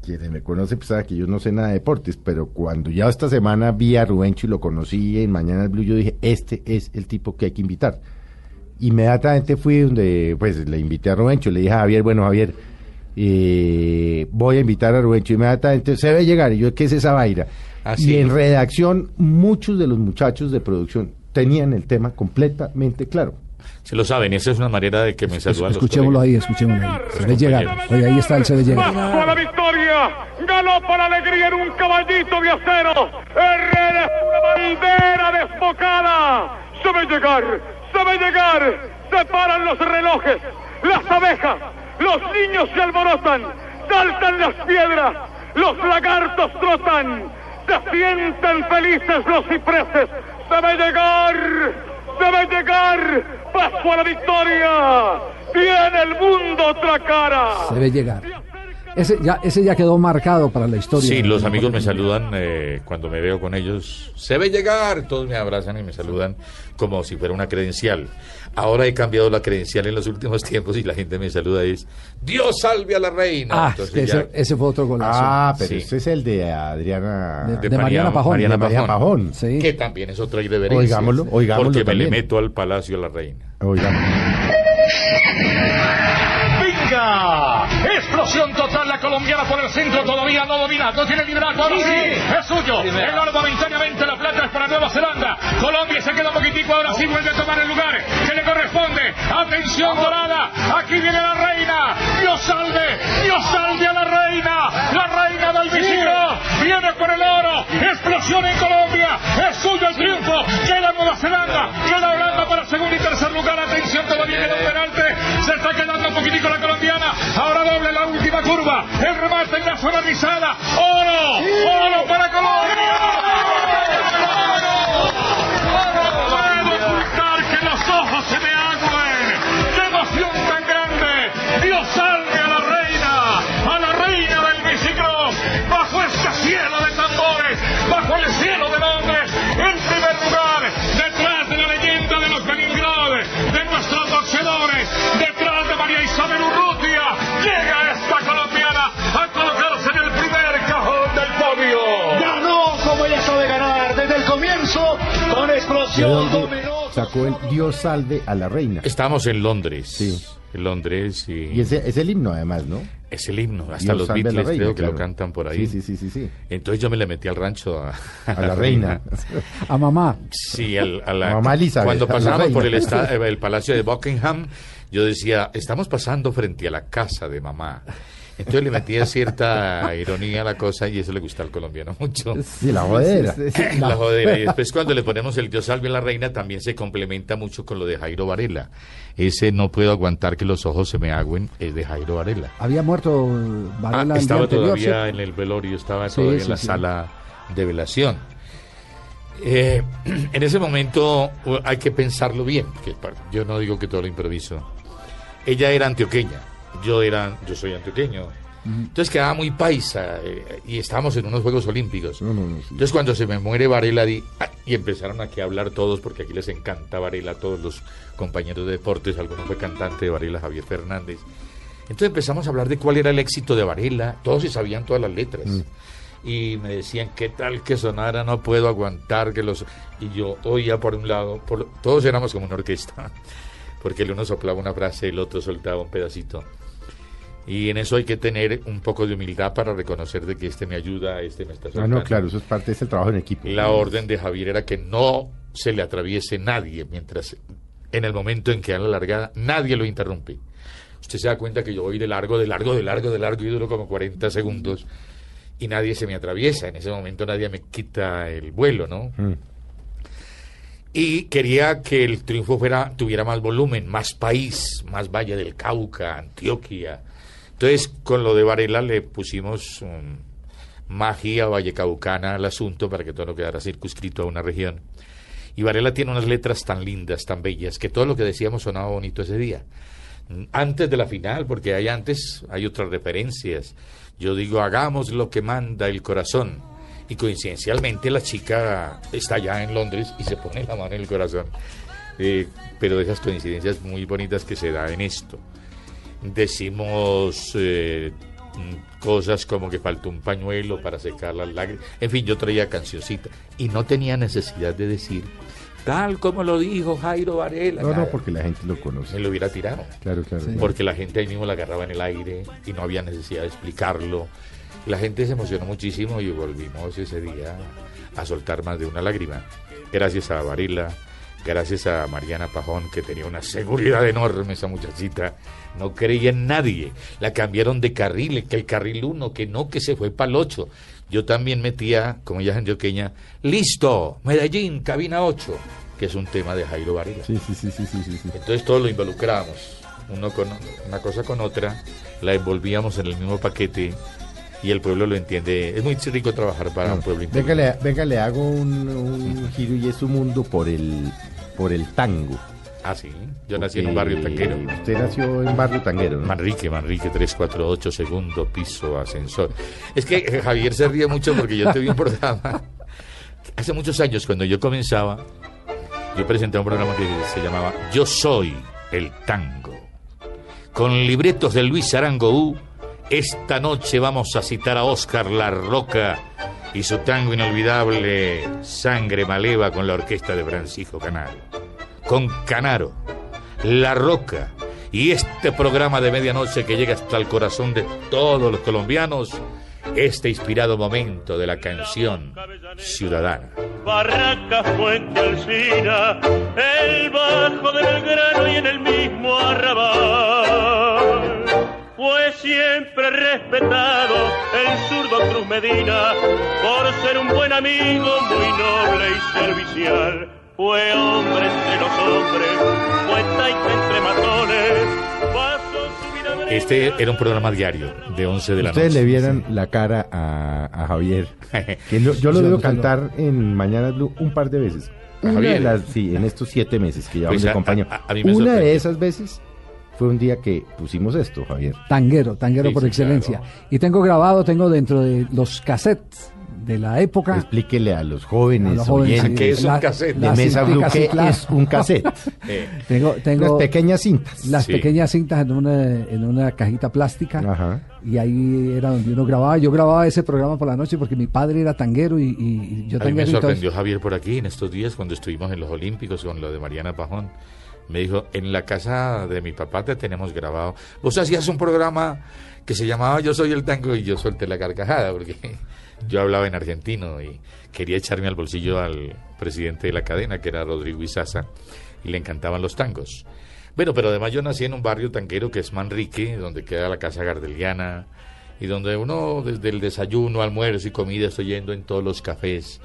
quienes me conocen pues saben que yo no sé nada de deportes, pero cuando ya esta semana vi a Rubencho y lo conocí en Mañana el Blue, yo dije, este es el tipo que hay que invitar. Inmediatamente fui donde, pues le invité a Rubencho, le dije a Javier, bueno Javier, eh, voy a invitar a Rubencho, inmediatamente se ve llegar, y yo, ¿qué es esa vaina? Ah, y en redacción, muchos de los muchachos de producción tenían el tema completamente claro. Se lo saben, esa es una manera de que me saludan los Escuchémoslo colegas. ahí, escuchémoslo ahí. Se ve compañeros. llegar. Oye, ahí está el se ve llegar. a la victoria. Ganó por alegría en un caballito de acero. Herrera es una bandera desbocada. Se ve llegar, se ve llegar. Se paran los relojes, las abejas, los niños se alborotan, saltan las piedras, los lagartos trotan, se sienten felices los cipreses. Se ve llegar, se ve llegar. Paso a la victoria. Tiene el mundo otra cara. Se ve llegar. Ese ya, ese ya quedó marcado para la historia. Sí, los amigos me saludan eh, cuando me veo con ellos. Se ve llegar, todos me abrazan y me saludan como si fuera una credencial. Ahora he cambiado la credencial en los últimos [laughs] tiempos y la gente me saluda y es Dios salve a la reina. Ah, Entonces que ya- ese, ese fue otro golazo. Ah, pero Sí. ese es el de Adriana. De- de Mariana Pajón. Mariana de Pajón. Pajón. sí. Que también es otra irreverencia. Oigámoslo, oigámoslo Porque me le meto al palacio a la reina. Oigan. Explosión total la colombiana por el centro, todavía no domina, no tiene liderazgo, ahora sí, es suyo. El oro momentáneamente, para Nueva Zelanda. Colombia se queda un poquitico, ahora sí vuelve a tomar el lugar que le corresponde. Atención dorada, aquí viene la reina. Dios salve, Dios salve a la reina. La reina del Vicino viene por el oro. Explosión en Colombia, es suyo el triunfo. Queda Nueva Zelanda, queda Holanda para segundo y tercer lugar. Atención, todavía queda un penalte. Se está quedando un poquitico la colombiana. Ahora doble la última curva. El remate en la zona rizada. ¡Oro! ¡Oro para Colombia! Comienzo con ¿De explosión dominosa. sacó el Dios salve a la reina? Estamos en Londres. Sí. En Londres y, Y ese es el himno, además, ¿no? es el himno. Hasta Dios los a Beatles reina, creo que claro. lo cantan por ahí. Sí, sí, sí, sí. sí. Entonces yo me le metí al rancho a, A la [laughs] reina. A mamá. Sí, al- a la, Mamá Elizabeth, cuando a pasábamos reina. por el, esta- eh, el palacio de Buckingham, yo decía, estamos pasando frente a la casa de mamá. Entonces le metía cierta ironía a la cosa y eso le gusta al colombiano mucho. Sí, la jodera. Sí, sí, sí. La jodera. Y después cuando le ponemos el Dios salve a la reina también se complementa mucho con lo de Jairo Varela. Ese no puedo aguantar que los ojos se me agüen es de Jairo Varela. Había muerto Ah, Varela el día estaba anterior, todavía ¿sí? en el velorio, estaba Sí, todavía sí, en la sí. sala de velación. Eh, [clears throat] en ese momento u- hay que pensarlo bien, que yo no digo que todo lo improviso. Ella era antioqueña, yo era, yo soy antioqueño. Entonces quedaba muy paisa eh, y estábamos en unos Juegos Olímpicos. No, no, no, sí. Entonces cuando se me muere Varela di- y empezaron aquí a hablar todos, porque aquí les encanta Varela, todos los compañeros de deportes, alguno fue cantante de Varela, Javier Fernández. Entonces empezamos a hablar de cuál era el éxito de Varela, todos se sabían todas las letras. Y me decían, ¿qué tal que sonara? No puedo aguantar que los... Y yo oía por un lado, por... todos éramos como una orquesta, porque el uno soplaba una frase, el otro soltaba un pedacito. Y en eso hay que tener un poco de humildad para reconocer de que este me ayuda, este me está soltando. no, claro, eso es parte, es el trabajo en equipo. La orden de Javier era que no se le atraviese nadie mientras en el momento en que da la largada nadie lo interrumpe. Usted se da cuenta que yo voy de largo, de largo, de largo, de largo y duro como 40 segundos y nadie se me atraviesa. En ese momento nadie me quita el vuelo, ¿no? Mm. Y quería que el triunfo fuera, tuviera más volumen, más país, más Valle del Cauca, Antioquia. Entonces, con lo de Varela le pusimos um, magia vallecaucana al asunto para que todo no quedara circunscrito a una región. Y Varela tiene unas letras tan lindas, tan bellas, que todo lo que decíamos sonaba bonito ese día. Mm, Antes de la final, porque hay antes, hay otras referencias. Yo digo, hagamos lo que manda el corazón. Y coincidencialmente la chica está allá en Londres y se pone la mano en el corazón. Eh, pero de esas coincidencias muy bonitas que se da en esto. Decimos eh, mm, cosas como que faltó un pañuelo para secar las lágrimas. En fin, yo traía cancioncita y no tenía necesidad de decir tal como lo dijo Jairo Varela. No, no, porque la gente lo conoce. me lo hubiera tirado. Claro, claro. claro. Porque la gente ahí mismo la agarraba en el aire y no había necesidad de explicarlo. La gente se emocionó muchísimo y volvimos ese día a soltar más de una lágrima. Gracias a Varela, gracias a Mariana Pajón, que tenía una seguridad enorme esa muchachita. No creía en nadie. La cambiaron de carril, que el carril 1, que no, que se fue para el 8. Yo también metía, como ella es antioqueña, listo, Medellín, cabina 8, que es un tema de Jairo Varela. Sí, sí, sí, sí, sí, sí, sí. Entonces todos lo involucrábamos, uno con una cosa con otra, la envolvíamos en el mismo paquete y el pueblo lo entiende. Es muy rico trabajar para un pueblo Venga, le, venga, le hago un, un giro y es su mundo por el, por el tango. Ah, sí. Yo nací en un barrio Porque tanquero. Usted nació en barrio tanguero, ¿no? Manrique, Manrique 348, segundo piso, ascensor. Es que eh, Javier se ríe mucho porque yo tuve un programa. [laughs] Hace muchos años, cuando yo comenzaba, yo presenté un programa que se llamaba Yo Soy el Tango. Con libretos de Luis Arango U, esta noche vamos a citar a Oscar La Roca y su tango inolvidable Sangre Maleva con la orquesta de Francisco Canaro. Con Canaro, La Roca y este programa de medianoche que llega hasta el corazón de todos los colombianos, este inspirado momento de la canción ciudadana. Barraca, Fuente Alcina, el bajo de Belgrano y en el mismo arrabal. Fue siempre respetado el zurdo Cruz Medina por ser un buen amigo, muy noble y servicial. Fue hombre entre los hombres, fue taita entre matones, pasó su vida breve- Este era un programa diario de 11 de la Ustedes noche. le vieran la cara a, a Javier. [laughs] Que lo- yo lo veo no- cantar en Mañana Blue un par de veces. Una Javier. de las, sí, en estos siete meses que llevamos Pues de a- compañía. a- a mí me Una sorprendió. de esas veces fue un día que pusimos esto, Javier. Tanguero, tanguero Sí, por sí, excelencia. claro. Y tengo grabado, tengo dentro de los cassettes de la época. Explíquele a los jóvenes, a los jóvenes, oyentes ¿Qué es un la- cassette? de las Mesa Blue, que es un cassette. Eh, [laughs] Tengo, tengo Unas pequeñas cintas. las Sí. pequeñas cintas en una, en una cajita plástica. Ajá. Y ahí era donde uno grababa. Yo grababa ese programa por la noche porque mi padre era tanguero y, yo a mí me sorprendió Javier por aquí en estos días cuando estuvimos en los Olímpicos con lo de Mariana Pajón. Me dijo, en la casa de mi papá te tenemos grabado. Vos hacías un programa que se llamaba Yo Soy el Tango y yo solté la carcajada porque [laughs] yo hablaba en argentino y quería echarme al bolsillo al presidente de la cadena, que era Rodrigo Izaza, y le encantaban los tangos. Bueno, pero además yo nací en un barrio tanquero que es Manrique, donde queda la Casa Gardeliana, y donde uno desde el desayuno, almuerzo y comida estoy yendo en todos los cafés,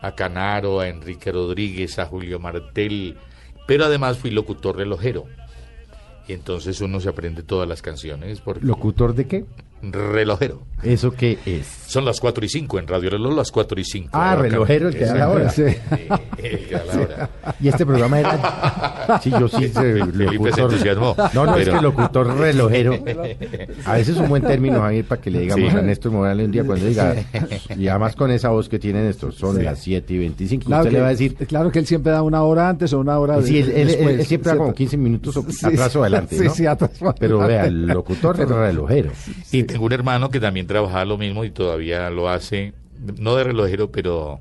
a Canaro, a Enrique Rodríguez, a Julio Martel, pero además fui locutor relojero. Y entonces uno se aprende todas las canciones por ¿Locutor de qué? Relojero. ¿Eso qué es? Son las 4 y 5 en Radio Reloj, las 4 y 5. Ah, relojero, el que da la hora. Sí. que da la hora. Y este programa era. Sí, yo sí, soy Felipe se entusiasmó, No, no, es pero- que locutor relojero. A veces es un buen término, Javier, para que le digamos Sí. a Néstor Morales un día cuando diga. Y además con esa voz que tiene Néstor, son Sí. las 7 y 25. Claro Usted que, le va a decir. claro que él siempre da una hora antes o una hora Sí, él, él- él- después. él siempre da como ¿cierto? 15 minutos o- Sí, atrás sí. o adelante. Sí, ¿no? sí, atrás o Pero vea, el locutor relojero. Y tengo un hermano que también trabajaba lo mismo y todavía lo hace, no de relojero, pero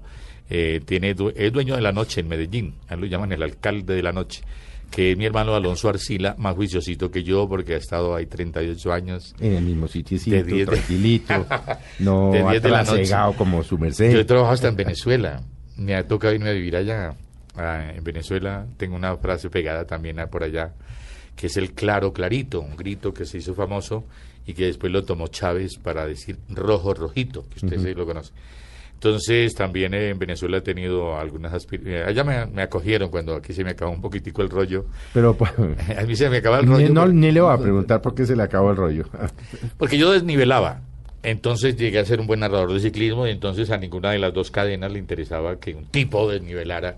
eh, tiene es dueño de la noche en Medellín. A él lo llaman el alcalde de la noche, que es mi hermano Alonso Arcila, más juiciosito que yo porque ha estado ahí 38 años. En el mismo sitio, De 10 de- tranquilito. [laughs] No De 10 de la noche. atrasegado como su merced. Yo he trabajado hasta en Venezuela. Me ha tocado irme a vivir allá. ah, en Venezuela tengo una frase pegada también ah, por allá, que es el claro clarito, un grito que se hizo famoso y que después lo tomó Chávez para decir rojo rojito, que usted sí lo conoce. Entonces también eh, en Venezuela he tenido algunas aspiraciones. Allá me, me acogieron cuando aquí se me acabó un poquitico el rollo. Pero pues, [laughs] A mí se me acaba el ni, rollo. no, por- ni le voy a preguntar por qué se le acabó el rollo. [laughs] porque yo desnivelaba. Entonces llegué a ser un buen narrador de ciclismo y entonces a ninguna de las dos cadenas le interesaba que un tipo desnivelara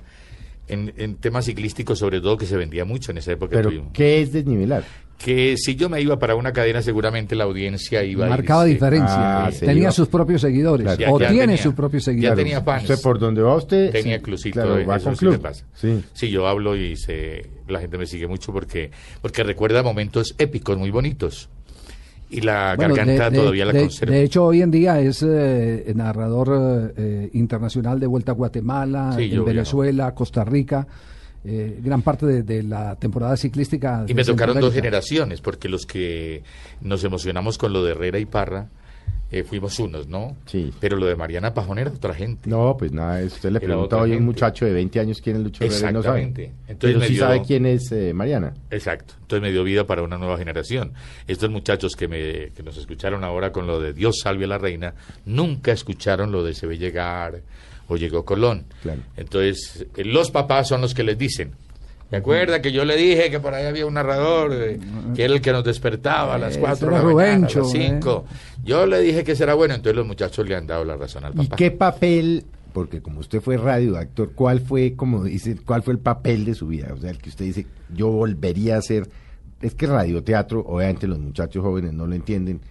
en, en temas ciclísticos, sobre todo que se vendía mucho en esa época. Pero, tuvimos. ¿qué es desnivelar? Que si yo me iba para una cadena, seguramente la audiencia iba a Marcaba diferencia. Ah, sí. tenía sus propios seguidores. Claro. o Ya- ya tiene tenía- sus propios ya seguidores. tenía fans. Usted por donde va usted. Tenía sí, clubcito, claro, va eso con sí club. me pasa. Sí. Sí, yo hablo y se, la gente me sigue mucho porque, porque recuerda momentos épicos, muy bonitos. Y la Bueno, garganta de- de- todavía la conservo. De hecho, hoy en día es eh, narrador eh, internacional de Vuelta a Guatemala, en Venezuela, Costa Rica, eh, gran parte de, de la temporada ciclística. Y me tocaron dos generaciones, porque los que nos emocionamos con lo de Herrera y Parra eh, fuimos unos, ¿no? Sí. Pero lo de Mariana Pajón era otra gente. No, pues nada, usted le Era pregunta hoy a un muchacho de 20 años quién es Lucho Herrera y no sabe. Entonces Pero sí dio- sabe quién es eh, Mariana. Exacto. Entonces me dio vida para una nueva generación. Estos muchachos que, me, que nos escucharon ahora con lo de Dios salve a la reina, nunca escucharon lo de se ve llegar o llegó Colón. Claro. Entonces, eh, los papás son los que les dicen. ¿Se acuerda que yo le dije que por ahí había un narrador eh, que era el que nos despertaba a las Ese 4 de la mañana, a las 5? Yo le dije que será bueno, entonces los muchachos le han dado la razón al ¿Y papá. qué papel, porque como usted fue radioactor, ¿cuál fue, como dice, cuál fue el papel de su vida? O sea, el que usted dice, yo volvería a ser, es que radioteatro, obviamente los muchachos jóvenes no lo entienden,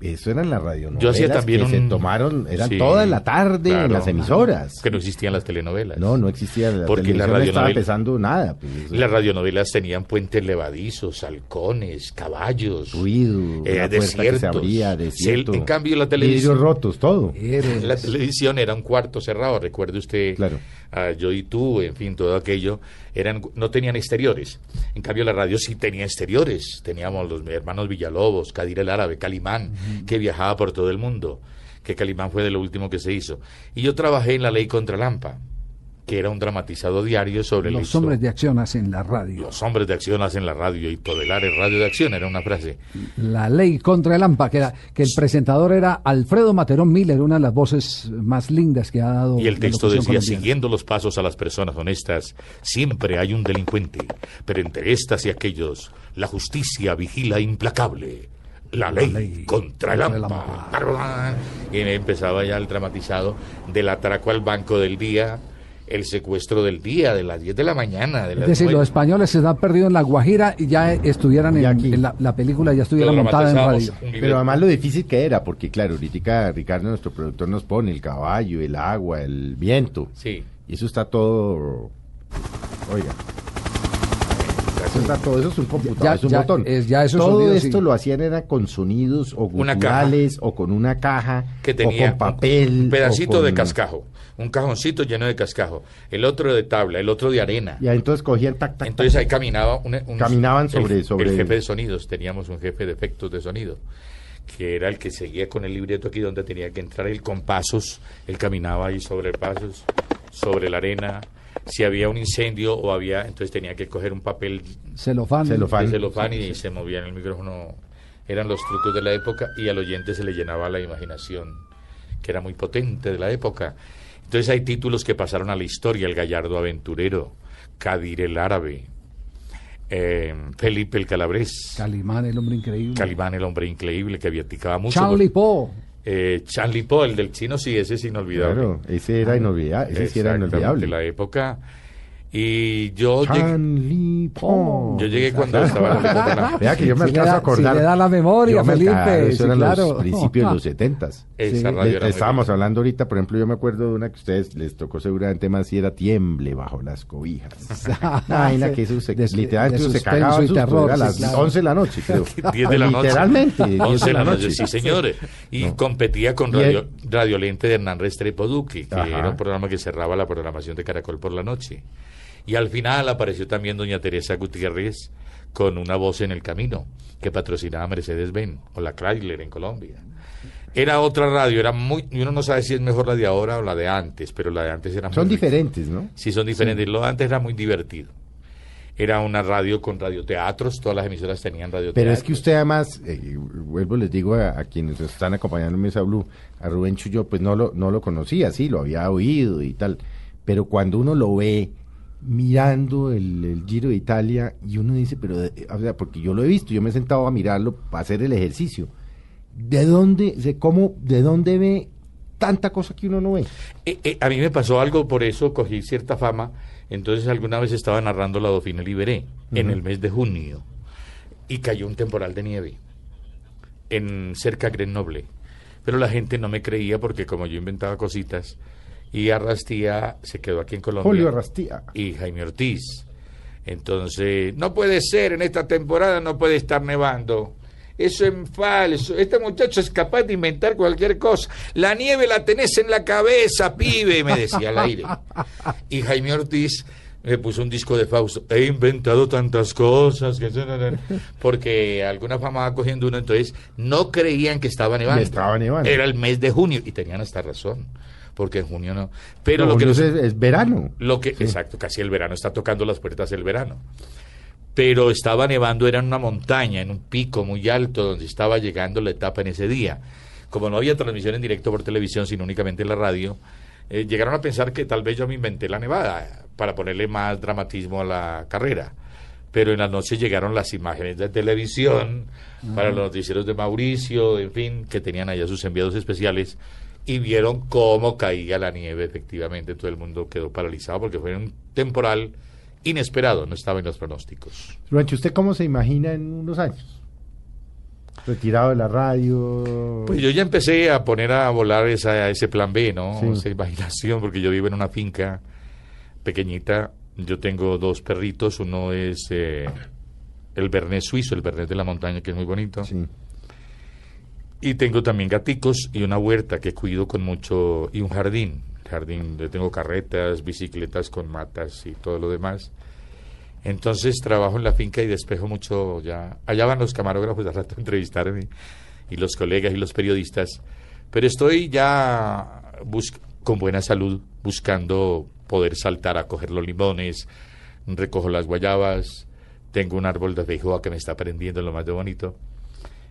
eso eran las radionovelas Yo hacía también que se un- tomaron, eran Sí, toda la tarde en claro, las emisoras. Que no existían las telenovelas. No, no existía, la Porque la televisión no estaba radionovela- empezando nada. pues, Las radionovelas tenían puentes levadizos, halcones, caballos, ruido, eh, que se desiertos. abría, desierto. en cambio, la televisión. rotos, todo. La televisión era un cuarto cerrado, recuerde usted, Claro. Ah, yo y tú, en fin, todo aquello, eran, no tenían exteriores. En cambio, la radio sí tenía exteriores. Teníamos los hermanos Villalobos, Kadir el Árabe, Calimán, que viajaba por todo el mundo, que Calimán fue de lo último que se hizo. Y yo trabajé en La Ley contra Lampa, que era un dramatizado diario sobre el Los hombres de acción hacen la radio. Los hombres de acción hacen la radio y Todelar es radio de acción, era una frase. La ley contra el AMPA, que, era, que el presentador era Alfredo Materón Miller, una de las voces más lindas que ha dado. Y el la texto decía, colombiana. siguiendo los pasos a las personas honestas, siempre hay un delincuente, pero entre estas y aquellos, la justicia vigila implacable. La ley, ley contra el contra el AMPA. Y empezaba ya el dramatizado del atraco al banco del día, el secuestro del día, de las 10 de la mañana. De Es decir, los españoles se han perdido en La Guajira y ya estuvieran Y en, aquí. en la, la película, ya estuviera montada en radio. Pero además lo difícil que era, porque claro, ahorita Ricardo, nuestro productor, nos pone el caballo, el agua, el viento. Sí. Y eso está todo. Oiga. Eso está todo, eso es un computador, Ya- es un ya botón. es- ya esos todo sonidos, esto sí. lo hacían era con sonidos o guturales o con una caja que tenía o con papel. un pedacito o de cascajo, un cajoncito lleno de cascajo, el otro de tabla, el otro de arena. Y ahí entonces cogían tac, tac, Entonces tac. ahí caminaba un, un- Caminaban sobre- el, sobre- el jefe de sonidos, teníamos un jefe de efectos de sonido, que era el que seguía con el libreto aquí donde tenía que entrar él con pasos, él caminaba ahí sobre pasos, sobre la arena, si había un incendio o había, entonces tenía que coger un papel Celofán. Celofán. de celofán y se movía en el micrófono. Eran los trucos de la época y al oyente se le llenaba la imaginación, que era muy potente de la época. Entonces hay títulos que pasaron a la historia, El Gallardo Aventurero, Kadir el Árabe, eh, Felipe el Calabrés, Calimán, el hombre increíble. Calimán el Hombre Increíble, que viaticaba mucho. Charlie Poe. Eh, Charlie Poe, el del chino, sí, ese es inolvidable. Claro, ese era inolvidable. Ese sí era inolvidable. la época. Y yo llegué, yo llegué cuando estaba en la Vea que yo me Si alcanzo da- a acordar. si le da la memoria, Yo me Felipe, alcanzo, eso sí, eran claro. los principios de los setentas. [laughs] Sí. muy estábamos hablando ahorita, por ejemplo, yo me acuerdo de una que a ustedes les tocó seguramente más y era Tiemble bajo las cobijas. Una [laughs] vaina [laughs] que eso se, De- literalmente de se cagaba y terror, era a sí, las claro. 11 de la noche, creo. 10 de la noche. Literalmente, 10 11 de la noche. sí, señores. Y No. competía con Y Radio, el- Radio Lente de Hernán Restrepo Duque, que Ajá. era un programa que cerraba la programación de Caracol por la noche. Y al final apareció también doña Teresa Gutiérrez con una voz en el camino, que patrocinaba Mercedes-Benz o la Chrysler en Colombia. Era otra radio, era muy, uno no sabe si es mejor la de ahora o la de antes, pero la de antes era Son muy diferentes, ¿no? Sí, son diferentes. Lo de antes era muy divertido. Era una radio con radioteatros, todas las emisoras tenían radioteatros. Pero es que usted además, eh, vuelvo les digo a, a quienes están acompañando en Mesa Blue, a Rubén Chuyo, pues no lo, no lo conocía, sí, lo había oído y tal. Pero cuando uno lo ve mirando el, el Giro de Italia y uno dice, pero, eh, o sea, porque yo lo he visto, yo me he sentado a mirarlo para hacer el ejercicio. ¿De dónde, de cómo, de dónde ve tanta cosa que uno no ve? Eh, eh, a mí me pasó algo, por eso cogí cierta fama. Entonces alguna vez estaba narrando la Dauphine Liberé en el mes de junio y cayó un temporal de nieve en cerca de Grenoble. Pero la gente no me creía porque como yo inventaba cositas y Arrastía se quedó aquí en Colombia. Julio Rastía. y Jaime Ortiz. Entonces, no puede ser, en esta temporada no puede estar nevando. Eso es falso. Este muchacho es capaz de inventar cualquier cosa. La nieve la tenés en la cabeza, pibe, me decía al aire. Y Jaime Ortiz me puso un disco de Fausto. He inventado tantas cosas. Que... Porque alguna fama va cogiendo uno. Entonces, no creían que estaba nevando. Estaba nevando. Era el mes de junio. Y tenían hasta razón. Porque en junio no. Pero No, lo que es, es verano. lo que, exacto, casi el verano está tocando las puertas del verano. Pero estaba nevando, era en una montaña, en un pico muy alto, donde estaba llegando la etapa en ese día. Como no había transmisión en directo por televisión, sino únicamente en la radio, eh, llegaron a pensar que tal vez yo me inventé la nevada para ponerle más dramatismo a la carrera. Pero en la noche llegaron las imágenes de televisión para los noticieros de Mauricio, en fin, que tenían allá sus enviados especiales y vieron cómo caía la nieve, efectivamente, todo el mundo quedó paralizado porque fue un temporal inesperado, no estaba en los pronósticos. Ruancho, ¿usted cómo se imagina en unos años? Retirado de la radio. Pues yo ya empecé a poner a volar esa, ese plan B, ¿no? Sí. Esa imaginación, porque yo vivo en una finca pequeñita. Yo tengo dos perritos, uno es eh, el Bernet suizo, el Bernet de la montaña, que es muy bonito. Sí. Y tengo también gaticos y una huerta que cuido con mucho, y un jardín. Jardín, donde tengo carretas, bicicletas con matas y todo lo demás. Entonces trabajo en la finca y despejo mucho ya. Allá van los camarógrafos de rato a [laughs] entrevistarme y los colegas y los periodistas. Pero estoy ya con buena salud buscando poder saltar a coger los limones, recojo las guayabas, tengo un árbol de feijoa que me está prendiendo lo más de bonito.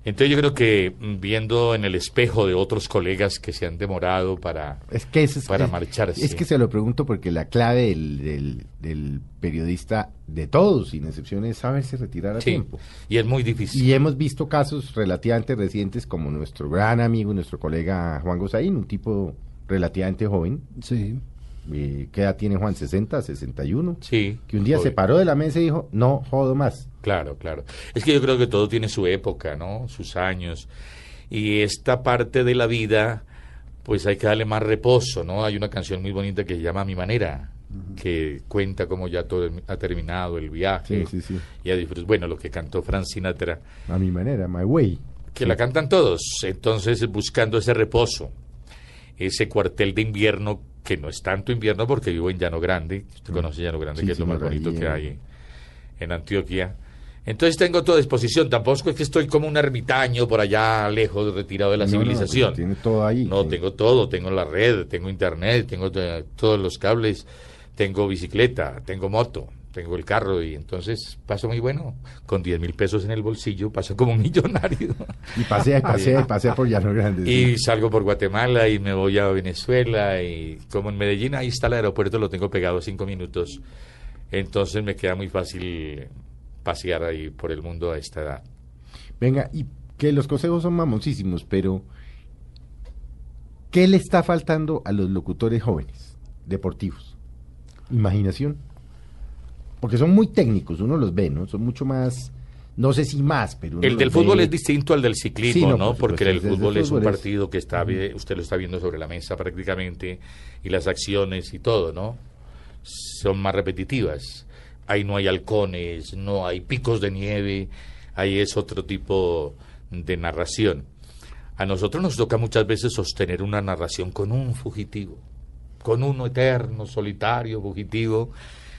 Entonces yo creo que mm, viendo en el espejo de otros colegas que se han demorado para, Es que es, para es- marcharse. Es que se lo pregunto porque la clave del, del- del periodista, de todos, sin excepción, es saberse retirar a Sí, tiempo. y es muy difícil. Y hemos visto casos relativamente recientes como nuestro gran amigo, nuestro colega Juan Gozaín, un tipo relativamente joven. Sí. Eh, ¿Qué edad tiene Juan? ¿60, 61? Sí. Que un día se paró de la mesa y dijo, no jodo más. Claro, claro. Es que yo creo que todo tiene su época, ¿no? Sus años. Y esta parte de la vida, pues hay que darle más reposo, ¿no? Hay una canción muy bonita que se llama A Mi Manera, que cuenta cómo ya todo ha terminado el viaje. Sí, sí, sí. Y a disfrutar. Bueno, lo que cantó Frank Sinatra, A mi manera, my way. que la cantan todos. Entonces, buscando ese reposo, ese cuartel de invierno, que no es tanto invierno porque vivo en Llano Grande. Usted conoce Llano Grande, Sí, que es lo más bonito que hay en Antioquia. Entonces tengo toda disposición. Tampoco es que estoy como un ermitaño por allá lejos, retirado de la No, no, civilización. tiene todo ahí. No, Sí. tengo todo. Tengo la red, tengo internet, tengo eh, todos los cables, tengo bicicleta, tengo moto, tengo el carro y entonces paso muy bueno. Con 10 mil pesos en el bolsillo paso como un millonario. Y pasea, pasea, pasea por Llano Grande. Y salgo por Guatemala y me voy a Venezuela y como en Medellín ahí está el aeropuerto, lo tengo pegado cinco minutos. Entonces me queda muy fácil pasear ahí por el mundo a esta edad. Venga, y que los consejos son mamoncísimos, pero ¿qué le está faltando a los locutores jóvenes, deportivos? Imaginación. Porque son muy técnicos, uno los ve, ¿no? Son mucho más, no sé si más, pero... El del fútbol ve- es distinto al del ciclismo, Sí, no, ¿no? por Porque el fútbol es un es- partido que está, usted lo está viendo sobre la mesa prácticamente y las acciones y todo, ¿no? Son más repetitivas. Ahí no hay halcones, no hay picos de nieve, ahí es otro tipo de narración. A nosotros nos toca muchas veces sostener una narración con un fugitivo, con uno eterno, solitario, fugitivo.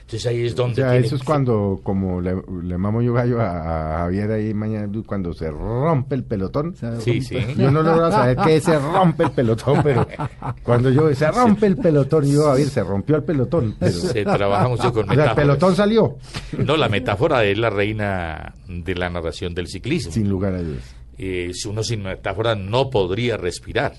Entonces ahí es O donde... sea, tiene eso es que- cuando, como le, le mamo yo gallo a, a Javier ahí mañana, cuando se rompe el pelotón. Sí, sí. Yo no logro saber qué se rompe el pelotón, pero cuando yo se rompe el pelotón, y yo, Javier, se rompió el pelotón. Pero, Se trabaja mucho con o sea, el metáforas. pelotón salió, No, la metáfora es la reina de la narración del ciclismo. sin lugar a dudas. Eh, si uno sin metáfora no podría respirar.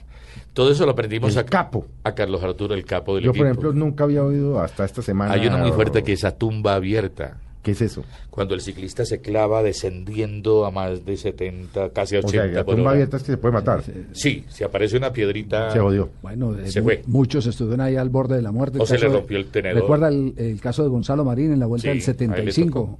Todo eso lo aprendimos El a, capo. a Carlos Arturo, el capo del Yo, por ejemplo, nunca había oído hasta esta semana. Hay uno muy fuerte que es a tumba abierta. ¿Qué es eso? Cuando el ciclista se clava descendiendo a más de 70, casi a O 80 sea, la por tumba hora. abierta es que se puede matar. Sí, si aparece una piedrita... Se jodió. Bueno, eh, Se mu- fue. muchos estuvieron ahí al borde de la muerte. O se le rompió el tenedor. Recuerda el, el caso de Gonzalo Marín en la vuelta Sí, del a él le 75.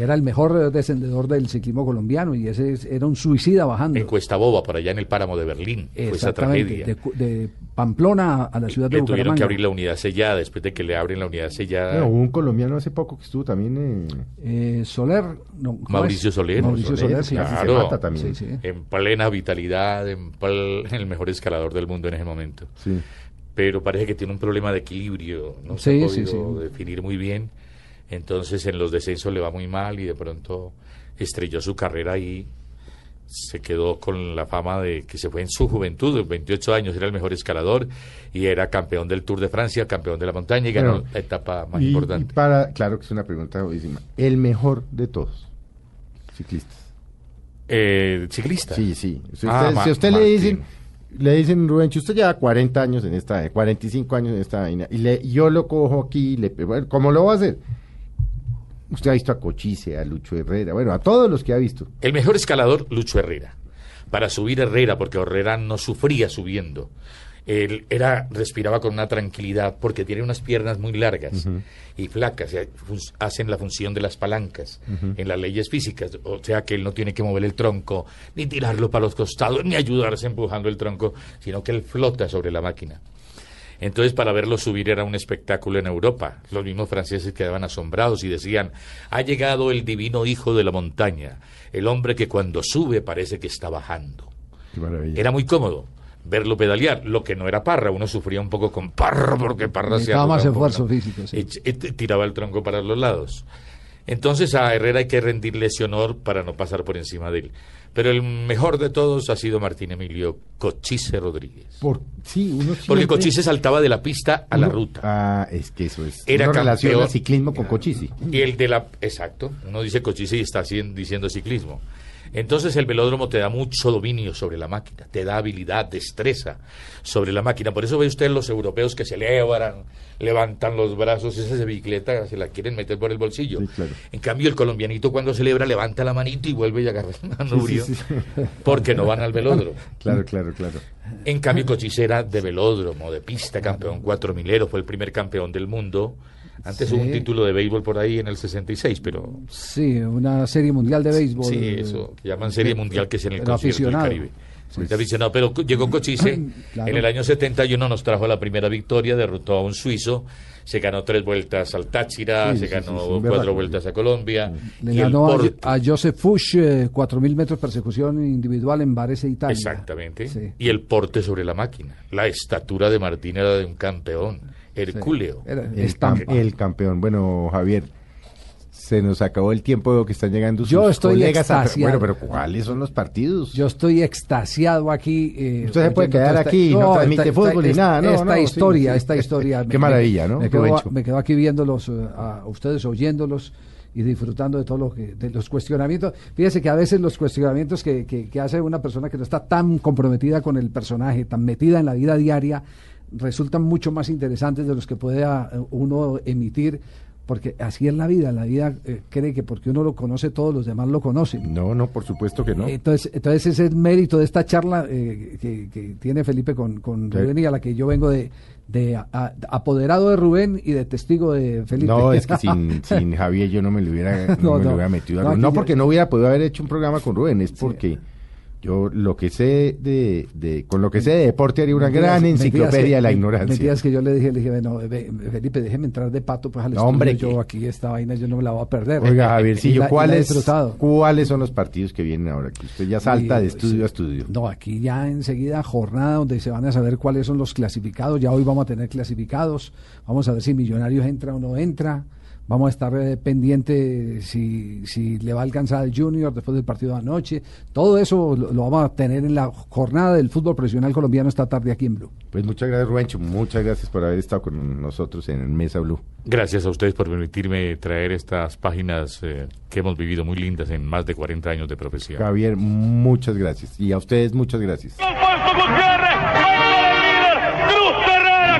Era el mejor eh, descendedor del ciclismo colombiano y ese es- era un suicida bajando. En Cuesta Boba, por allá en el páramo de Berlín. Fue esa tragedia. de, Pamplona a la ciudad de Le tuvieron que Bucaramanga. abrir la unidad sellada. Después de que le abren la unidad sellada... Bueno, hubo un colombiano hace poco que estuvo también. eh, Eh, Soler. no, ¿cómo Mauricio? Soler. Mauricio Soler, Soler, sí. casi se Claro. mata también. Sí, sí. en plena vitalidad, en pl- el mejor escalador del mundo en ese momento. Sí. Pero parece que tiene un problema de equilibrio, no se Sí, ha sí, podido sí. definir muy bien. Entonces en los descensos le va muy mal y de pronto estrelló su carrera y se quedó con la fama de que se fue en su juventud, en 28 años era el mejor escalador y era campeón del Tour de Francia, campeón de la montaña y ganó Bueno, la etapa más Y- importante. y para, claro que es una pregunta buenísima. El mejor de todos, ciclistas. Eh, ciclista. Sí, sí. Si usted, Ah, si a usted le dicen, le dicen, Rubén, usted lleva 40 años en esta, 45 años en esta vaina, y le, yo lo cojo aquí, le, bueno, ¿cómo lo va a hacer? Usted ha visto a Cochise, a Lucho Herrera, bueno, a todos los que ha visto. El mejor escalador, Lucho Herrera. para subir Herrera, porque Herrera no sufría subiendo. Él era, respiraba con una tranquilidad porque tiene unas piernas muy largas y flacas, y hacen la función de las palancas en las leyes físicas, o sea que él no tiene que mover el tronco, ni tirarlo para los costados, ni ayudarse empujando el tronco, sino que él flota sobre la máquina. Entonces, para verlo subir era un espectáculo en Europa. Los mismos franceses quedaban asombrados y decían, ha llegado el divino hijo de la montaña, el hombre que cuando sube parece que está bajando. Qué maravilla. Era muy cómodo verlo pedalear, lo que no era Parra, uno sufría un poco con Parra porque Parra se más esfuerzo físico, sí. Ech- et- tiraba el tronco para los lados. Entonces a Herrera hay que rendirle ese honor para no pasar por encima de él. Pero el mejor de todos ha sido Martín Emilio Cochise Rodríguez. Por, sí, uno Porque Cochise saltaba de la pista a la ruta. Ah, es que eso es. Era Uno relaciona campeón. ciclismo con cochisi. Y el de la... Exacto. Uno dice Cochise y está haciendo- diciendo ciclismo. Entonces el velódromo te da mucho dominio sobre la máquina, te da habilidad, destreza sobre la máquina. Por eso ve usted los europeos que celebran, levantan los brazos, esa bicicleta se la quieren meter por el bolsillo. Sí, claro. En cambio el colombianito cuando celebra levanta la manito y vuelve y agarra el manubrio sí, sí. porque no van al velódromo. [laughs] Claro, claro, claro. En cambio, Cochise era de velódromo, de pista, campeón cuatro milero, fue el primer campeón del mundo. Antes Sí. hubo un título de béisbol por ahí en el 66, pero Sí, una serie mundial de béisbol. sí, eso que llaman Serie Mundial, que es en el Pero concierto del. Caribe. Sí, aficionado, pero llegó Cochise [clears throat] Claro. en el año 71, nos trajo la primera victoria, derrotó a un suizo, se ganó tres vueltas al Táchira, Sí, se ganó cuatro berraco. vueltas a Colombia. Le y el ganó a, Porto- a Joseph Fuchs eh, 4.000 metros persecución individual en Varese, Italia. Exactamente. Y el porte sobre la máquina. La estatura de Martín era de un campeón, hercúleo. Era El, campeón. Bueno, Javier, se nos acabó el tiempo veo que están llegando sus Yo estoy colegas. a- extasiado. Bueno, pero ¿cuáles son los partidos? Yo estoy extasiado aquí. eh, Usted se puede quedar esta- aquí, no transmite esta- fútbol ni nada, no, Esta no, sí, historia, sí. esta historia. [laughs] Qué maravilla, ¿no? Me quedo, me quedo aquí viéndolos eh, a ustedes, oyéndolos y disfrutando de todo lo que, de los cuestionamientos. Fíjese que a veces los cuestionamientos que, que, que hace una persona que no está tan comprometida con el personaje, tan metida en la vida diaria, resultan mucho más interesantes de los que puede ah, uno emitir. Porque así es la vida, la vida eh, cree que porque uno lo conoce, todos los demás lo conocen. No, no, por supuesto que no. Entonces, entonces ese es el mérito de esta charla eh, que, que tiene Felipe con, con Sí. Rubén y a la que yo vengo de, de a- a- apoderado de Rubén y de testigo de Felipe. No, es que [laughs] sin, sin Javier yo no me lo hubiera, [laughs] no No, me lo hubiera metido. a No, No, porque no hubiera podido haber hecho un programa con Rubén, es porque yo lo que sé de, de con lo que sé de deporte haría una Mentiras- gran enciclopedia de la ignorancia. Mentiras que yo le dije, le dije, bueno, Felipe, déjeme entrar de pato pues al No, estudio, hombre, yo aquí esta vaina yo no me la voy a perder. Oiga, Y la- Javiercillo, y la he ¿cuáles. ¿cuáles son los partidos que vienen ahora? Que usted ya salta de estudio sí. a estudio. No, aquí ya enseguida jornada donde se van a saber cuáles son los clasificados. Ya hoy vamos a tener clasificados. Vamos a ver si Millonarios entra o no entra. Vamos a estar eh, pendiente si, si le va a alcanzar al Junior después del partido de anoche. Todo eso lo, lo vamos a tener en la jornada del fútbol profesional colombiano esta tarde aquí en Blue. Pues muchas gracias, Rubencho. Muchas gracias por haber estado con nosotros en el Mesa Blue. Gracias a ustedes por permitirme traer estas páginas eh, que hemos vivido muy lindas en más de 40 años de profesión. Javier, muchas gracias. Y a ustedes, muchas gracias.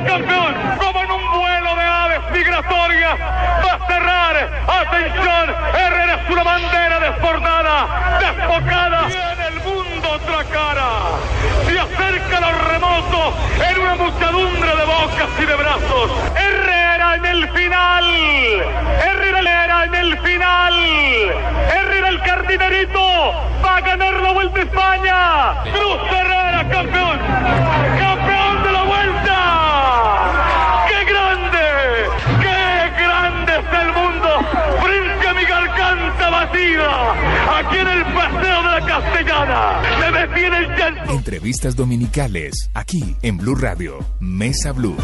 Campeón, como en un vuelo de aves migratorias, va a cerrar, atención, Herrera es una bandera desbordada, desbocada, tiene el mundo otra cara, se acerca a los remotos en una muchedumbre de bocas y de brazos, Herrera en el final, Herrera en el final, Herrera el cardinerito, va a ganar la Vuelta a España, Cruz Herrera campeón, campeón batida, aquí en el Paseo de la Castellana, me detiene el chance. Entrevistas dominicales, aquí en Blue Radio, Mesa Blue.